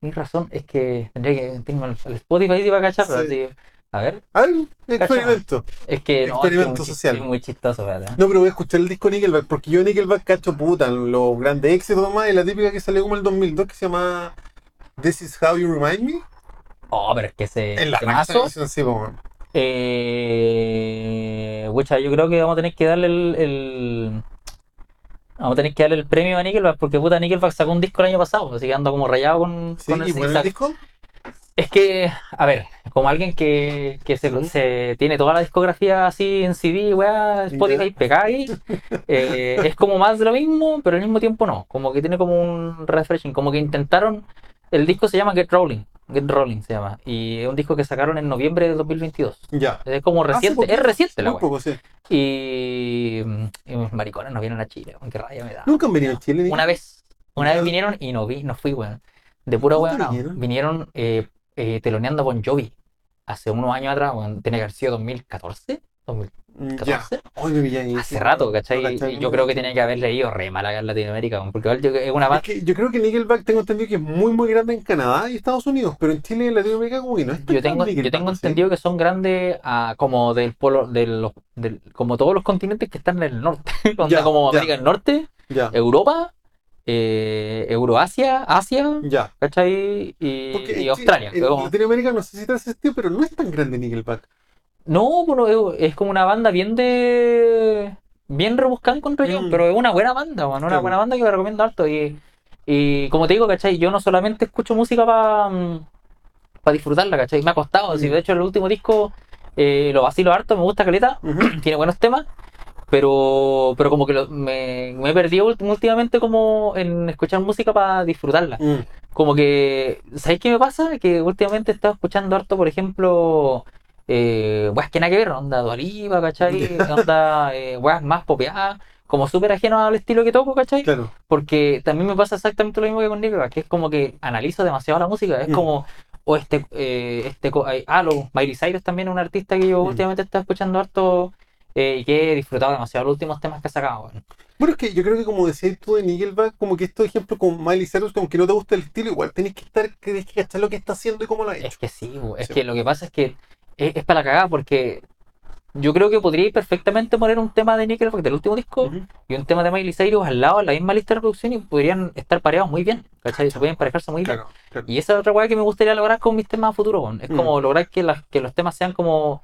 B: tenés razón, es que tendría que tengo el, el Spotify ahí para cachar, pero
A: Sí.
B: así. A ver,
A: A ver, experimento.
B: es que no,
A: Experimento
B: es que
A: social.
B: es muy chistoso, ¿verdad?
A: No, pero voy a escuchar el disco Nickelback, porque yo Nickelback cacho puta, los grandes éxitos nomás, y la típica que salió como el 2002 que se llama This is How You Remind Me.
B: Oh, pero es que ese
A: En la
B: temazo,
A: sí, weón.
B: eh, pucha, yo creo que vamos a tener que darle el, el- Vamos a tener que darle el premio a Nickelback porque puta Nickelback sacó un disco el año pasado, así que ando como rayado con,
A: Sí,
B: con
A: y bueno, el disco.
B: Es que, a ver, como alguien que, que se,
A: Ujú.
B: se tiene toda la discografía así en CD, weá, Spotify, ahí, eh, [laughs] es como más de lo mismo, pero al mismo tiempo no. Como que tiene como un refreshing, como que intentaron. El disco se llama Get Rolling, Get Rolling se llama, y es un disco que sacaron en noviembre de 2022.
A: Ya.
B: Es como reciente,
A: poquito,
B: es reciente la weá.
A: poco, sí.
B: Y, y maricones no vienen a Chile, qué raya me da.
A: Nunca han venido a Chile.
B: Una vez, una vez vinieron y no vi, no fui, weón. De pura
A: ¿Dónde
B: weón,
A: vinieron?
B: vinieron eh, eh, teloneando con Jovi hace unos años atrás, weón. Tenía que haber sido 2014, 2000.
A: Mm,
B: 14.
A: Ya. Hoy me pillé ahí.
B: Hace
A: sí.
B: rato, ¿cachai?
A: No,
B: yo creo que tenía que haber leído re mal acá en Latinoamérica, porque es una
A: Es que yo creo que Nickelback tengo entendido que es muy muy grande en Canadá y Estados Unidos, pero en Chile y en Latinoamérica como que no es tan
B: Yo tengo, yo tengo
A: ¿sí?
B: entendido que son grandes ah, como del polo, de los, del- como todos los continentes que están en el norte, [laughs]
A: Ya,
B: como
A: ya.
B: América del Norte, Europa, eh, Euroasia, Asia,
A: ya.
B: ¿cachai? Y,
A: Porque
B: Australia.
A: En Latinoamérica no sé si te hace pero no es tan grande Nickelback.
B: No, bueno, es, como una banda bien de. Bien rebuscada, encuentro yo,
A: Mm.
B: pero es una buena banda, bueno, una buena banda que me recomiendo harto. Y, y como te digo, ¿cachai? Yo no solamente escucho música para disfrutarla, ¿cachai? Me ha costado, así,
A: Mm.
B: de hecho, el último disco eh, lo vacilo harto, me gusta caleta, [clears throat] tiene buenos temas, pero, pero como que lo- me, me he perdido ulti- últimamente como en escuchar música para disfrutarla.
A: Mm,
B: Como que, ¿sabes qué me pasa? Que últimamente he estado escuchando harto, por ejemplo, eh, weas que nada que ver, onda Dualipa, ¿cachai? [laughs] Onda eh, weas más popeadas, como súper ajeno al estilo que toco, ¿cachai?
A: Claro.
B: Porque también me pasa exactamente lo mismo que con Nickelback, que es como que analizo demasiado la música, es
A: Mm.
B: como, o este, eh, este, ay, ah, lo- Miley Cyrus también es un artista que yo
A: Mm.
B: últimamente he estado escuchando harto eh, y que he disfrutado demasiado los últimos temas que ha sacado, weón.
A: Bueno, es que yo creo que como decías tú de Nickelback, como que estos ejemplos con Miley Cyrus, como que no te gusta el estilo, igual tenés que estar, tenés que cachar lo que está haciendo y cómo lo ha hecho.
B: Es que sí, bu, es
A: Sí.
B: que lo que pasa es que es, es para la cagada porque yo creo que podría perfectamente poner un tema de Nickelback del último disco
A: Ujú.
B: y un tema de Miley Cyrus al lado en la misma lista de reproducción y podrían estar pareados muy bien, ¿cachai? Se pueden emparejarse muy bien.
A: Claro, claro.
B: Y esa es otra weá que me gustaría lograr con mis temas futuros, es
A: Mm.
B: como lograr que, las, que los temas sean como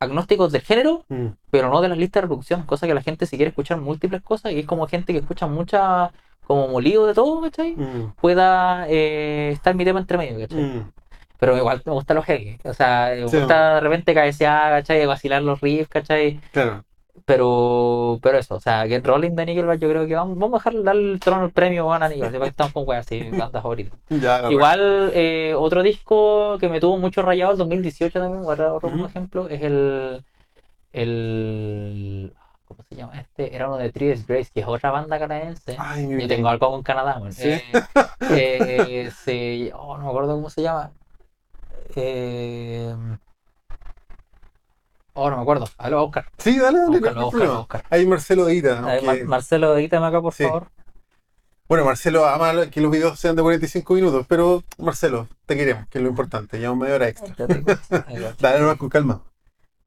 B: agnósticos del género,
A: Mm,
B: pero no de las listas de reproducción, cosa que la gente si quiere escuchar múltiples cosas y es como gente que escucha mucha, como molido de todo, ¿cachai?
A: mm,
B: Pueda eh, estar mi tema entre medio, ¿cachai?
A: mm.
B: Pero igual me gusta los heavy. O sea, me
A: Sí.
B: gusta de repente cabecear, ¿cachai? Vacilar los riffs, ¿cachai?
A: Claro.
B: Pero, pero eso, o sea, Get Rolling de Nickelback, yo creo que vamos, vamos a dejar darle el trono el premio a Nickelback. Después estamos con weas [laughs] bandas favoritas.
A: Ya,
B: Igual, eh, otro disco que me tuvo mucho rayado, el 2018 también, otro
A: Ujú.
B: ejemplo, es el. el ¿Cómo se llama este? Era uno de Days Grace, que es otra banda canadiense.
A: Ay,
B: Yo tengo algo con Canadá, weón.
A: ¿Sí?
B: Eh, [laughs] eh, se- oh, no me acuerdo cómo se llama. Eh, oh, no me acuerdo. Aló, Oscar.
A: Sí, dale, dale, no hay
B: búscalo,
A: problema.
B: Oscar.
A: Ahí Marcelo Edita.
B: A
A: aunque-
B: Mar- Marcelo, edítame acá, por
A: Sí.
B: favor.
A: Bueno, Marcelo ama lo- que los videos sean de 45 minutos, pero Marcelo, te queremos, que es lo importante. Llevamos media hora extra.
B: Agachate, [laughs]
A: Dale nomás con calma.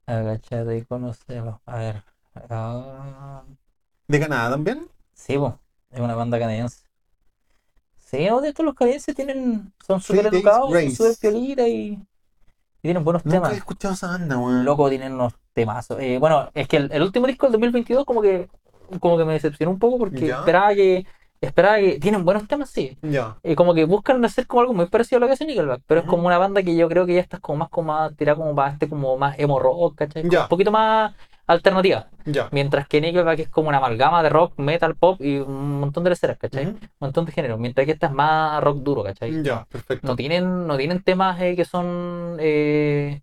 B: agachate y conocelo. A ver. Ah,
A: ¿De Canadá también?
B: sí, po, es una banda canadiense. Sí, no, de estos los canadienses tienen, son súper educados, súper piolitas y tienen buenos
A: Nunca
B: temas.
A: he escuchado esa banda, weón.
B: Loco, tienen unos temazos. Eh, bueno, es que el, el último disco del 2022 como que como que me decepcionó un poco porque
A: Ya.
B: esperaba que esperaba que tienen buenos temas, sí.
A: Ya.
B: Eh, como que buscan hacer como algo muy parecido a lo que hace Nickelback, pero es como una banda que yo creo que ya está como más como más tirada como para este como más emo rock, ¿cachai? Como
A: Ya.
B: Un poquito más alternativa.
A: Ya.
B: Mientras que Nickelback es como una amalgama de rock, metal, pop y un montón de leceras, ¿cachai? Un montón de géneros. Mientras que esta es más rock duro, ¿cachai?
A: Ya, perfecto.
B: no tienen, no tienen temas eh, que son eh,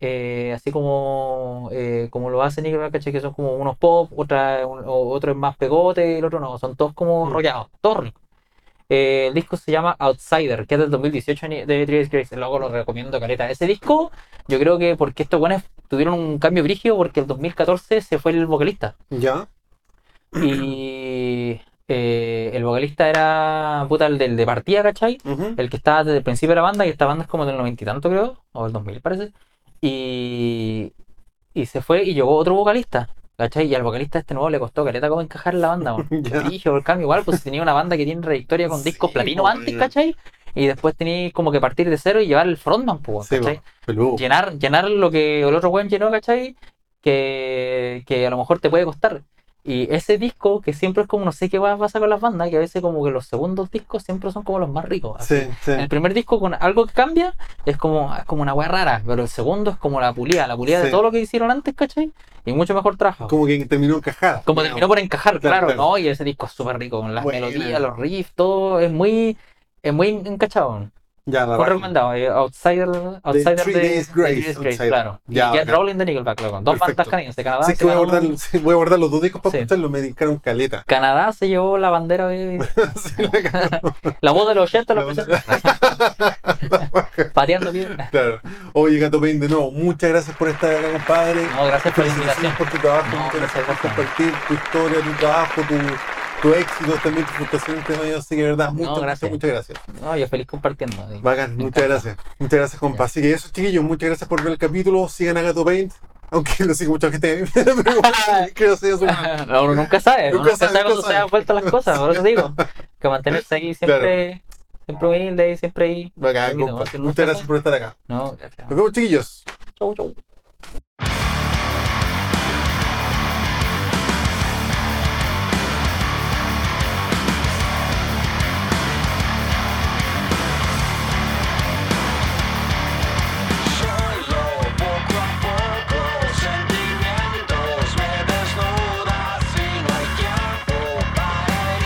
B: eh, así como, eh, como lo hace Nickelback, ¿cachai? Que son como unos pop, otra, un- otro es más pegote, el otro no, son todos como todos ricos. Eh, el disco se llama Outsider, que es del 2018 ni- de Three Grace. Luego lo recomiendo, caleta. Ese disco, yo creo que porque estos buenos tuvieron un cambio brígido porque el 2014 se fue el vocalista.
A: Ya.
B: Y eh, el vocalista era puta el del de partida, ¿cachai? El que estaba desde el principio de la banda, y esta banda es como del noventa y tanto creo, o del 2000 parece, y, y se fue y llegó otro vocalista, ¿cachai? Y al vocalista este nuevo le costó caleta como encajar en la banda. [laughs] Brígido el cambio, igual, pues tenía una banda que tiene trayectoria con
A: Sí,
B: discos platino
A: po,
B: antes. ¿cachai? Y después tenías como que partir de cero y llevar el frontman, pues,
A: Sí,
B: ¿cachai? Llenar, llenar lo que el otro weón llenó, ¿cachai? Que, que a lo mejor te puede costar. Y ese disco, que siempre es como, no sé qué va a pasar con las bandas, que a veces como que los segundos discos siempre son como los más ricos.
A: Sí, sí.
B: El primer disco con algo que cambia es como, es como una weá rara, pero el segundo es como la pulida, la pulida de
A: Sí.
B: todo lo que hicieron antes, ¿cachai? Y mucho mejor trabajado. Como,
A: Como que terminó encajada.
B: terminó por encajar,
A: Claro,
B: claro. ¿no? Y ese disco es súper rico, con las
A: Buena.
B: melodías, los riffs, todo es muy, es muy encachado.
A: Ya, la
B: Un recomendado, eh, Outsider, Outsider
A: Three
B: de,
A: Days
B: de
A: Grace,
B: Three Days Grace,
A: Outsider.
B: claro.
A: Ya,
B: y Get
A: bacán.
B: Rolling de Nickelback, loco. Dos bandas canadienses. Canadá,
A: Sí,
B: se
A: que voy a, guardar, sí, voy a guardar los dos discos para
B: Sí.
A: escucharlos, me dedicaron caleta.
B: Canadá se llevó la bandera de... [laughs] [laughs]
A: La
B: voz de los 80
A: La
B: lo. [laughs] Pateando bien.
A: Claro. Oye, Gato Pain, de nuevo, muchas gracias por estar acá, compadre.
B: No, gracias por la invitación.
A: por tu trabajo,
B: No,
A: gracias por compartir tu historia, tu trabajo, tu, tu éxito, también tu frustración entre medio. Así que, verdad, muchas,
B: gracias.
A: muchas gracias.
B: No, yo feliz compartiendo.
A: Bacán, muchas gracias. Muchas gracias, compa. Así que eso, chiquillos, muchas gracias por ver el capítulo. Sigan a Gato Paint. Aunque lo sigue mucha gente, [laughs] pero creo [laughs] que
B: No, uno nunca sabe.
A: Nunca
B: Nunca
A: sabe,
B: sabe
A: nunca
B: se dan vueltas las cosas. Por eso digo. Que mantenerse aquí siempre, siempre humilde y siempre ahí.
A: Bacán, Muchas gracias por estar acá.
B: No, gracias.
A: Nos vemos, chiquillos.
B: Chau, chau.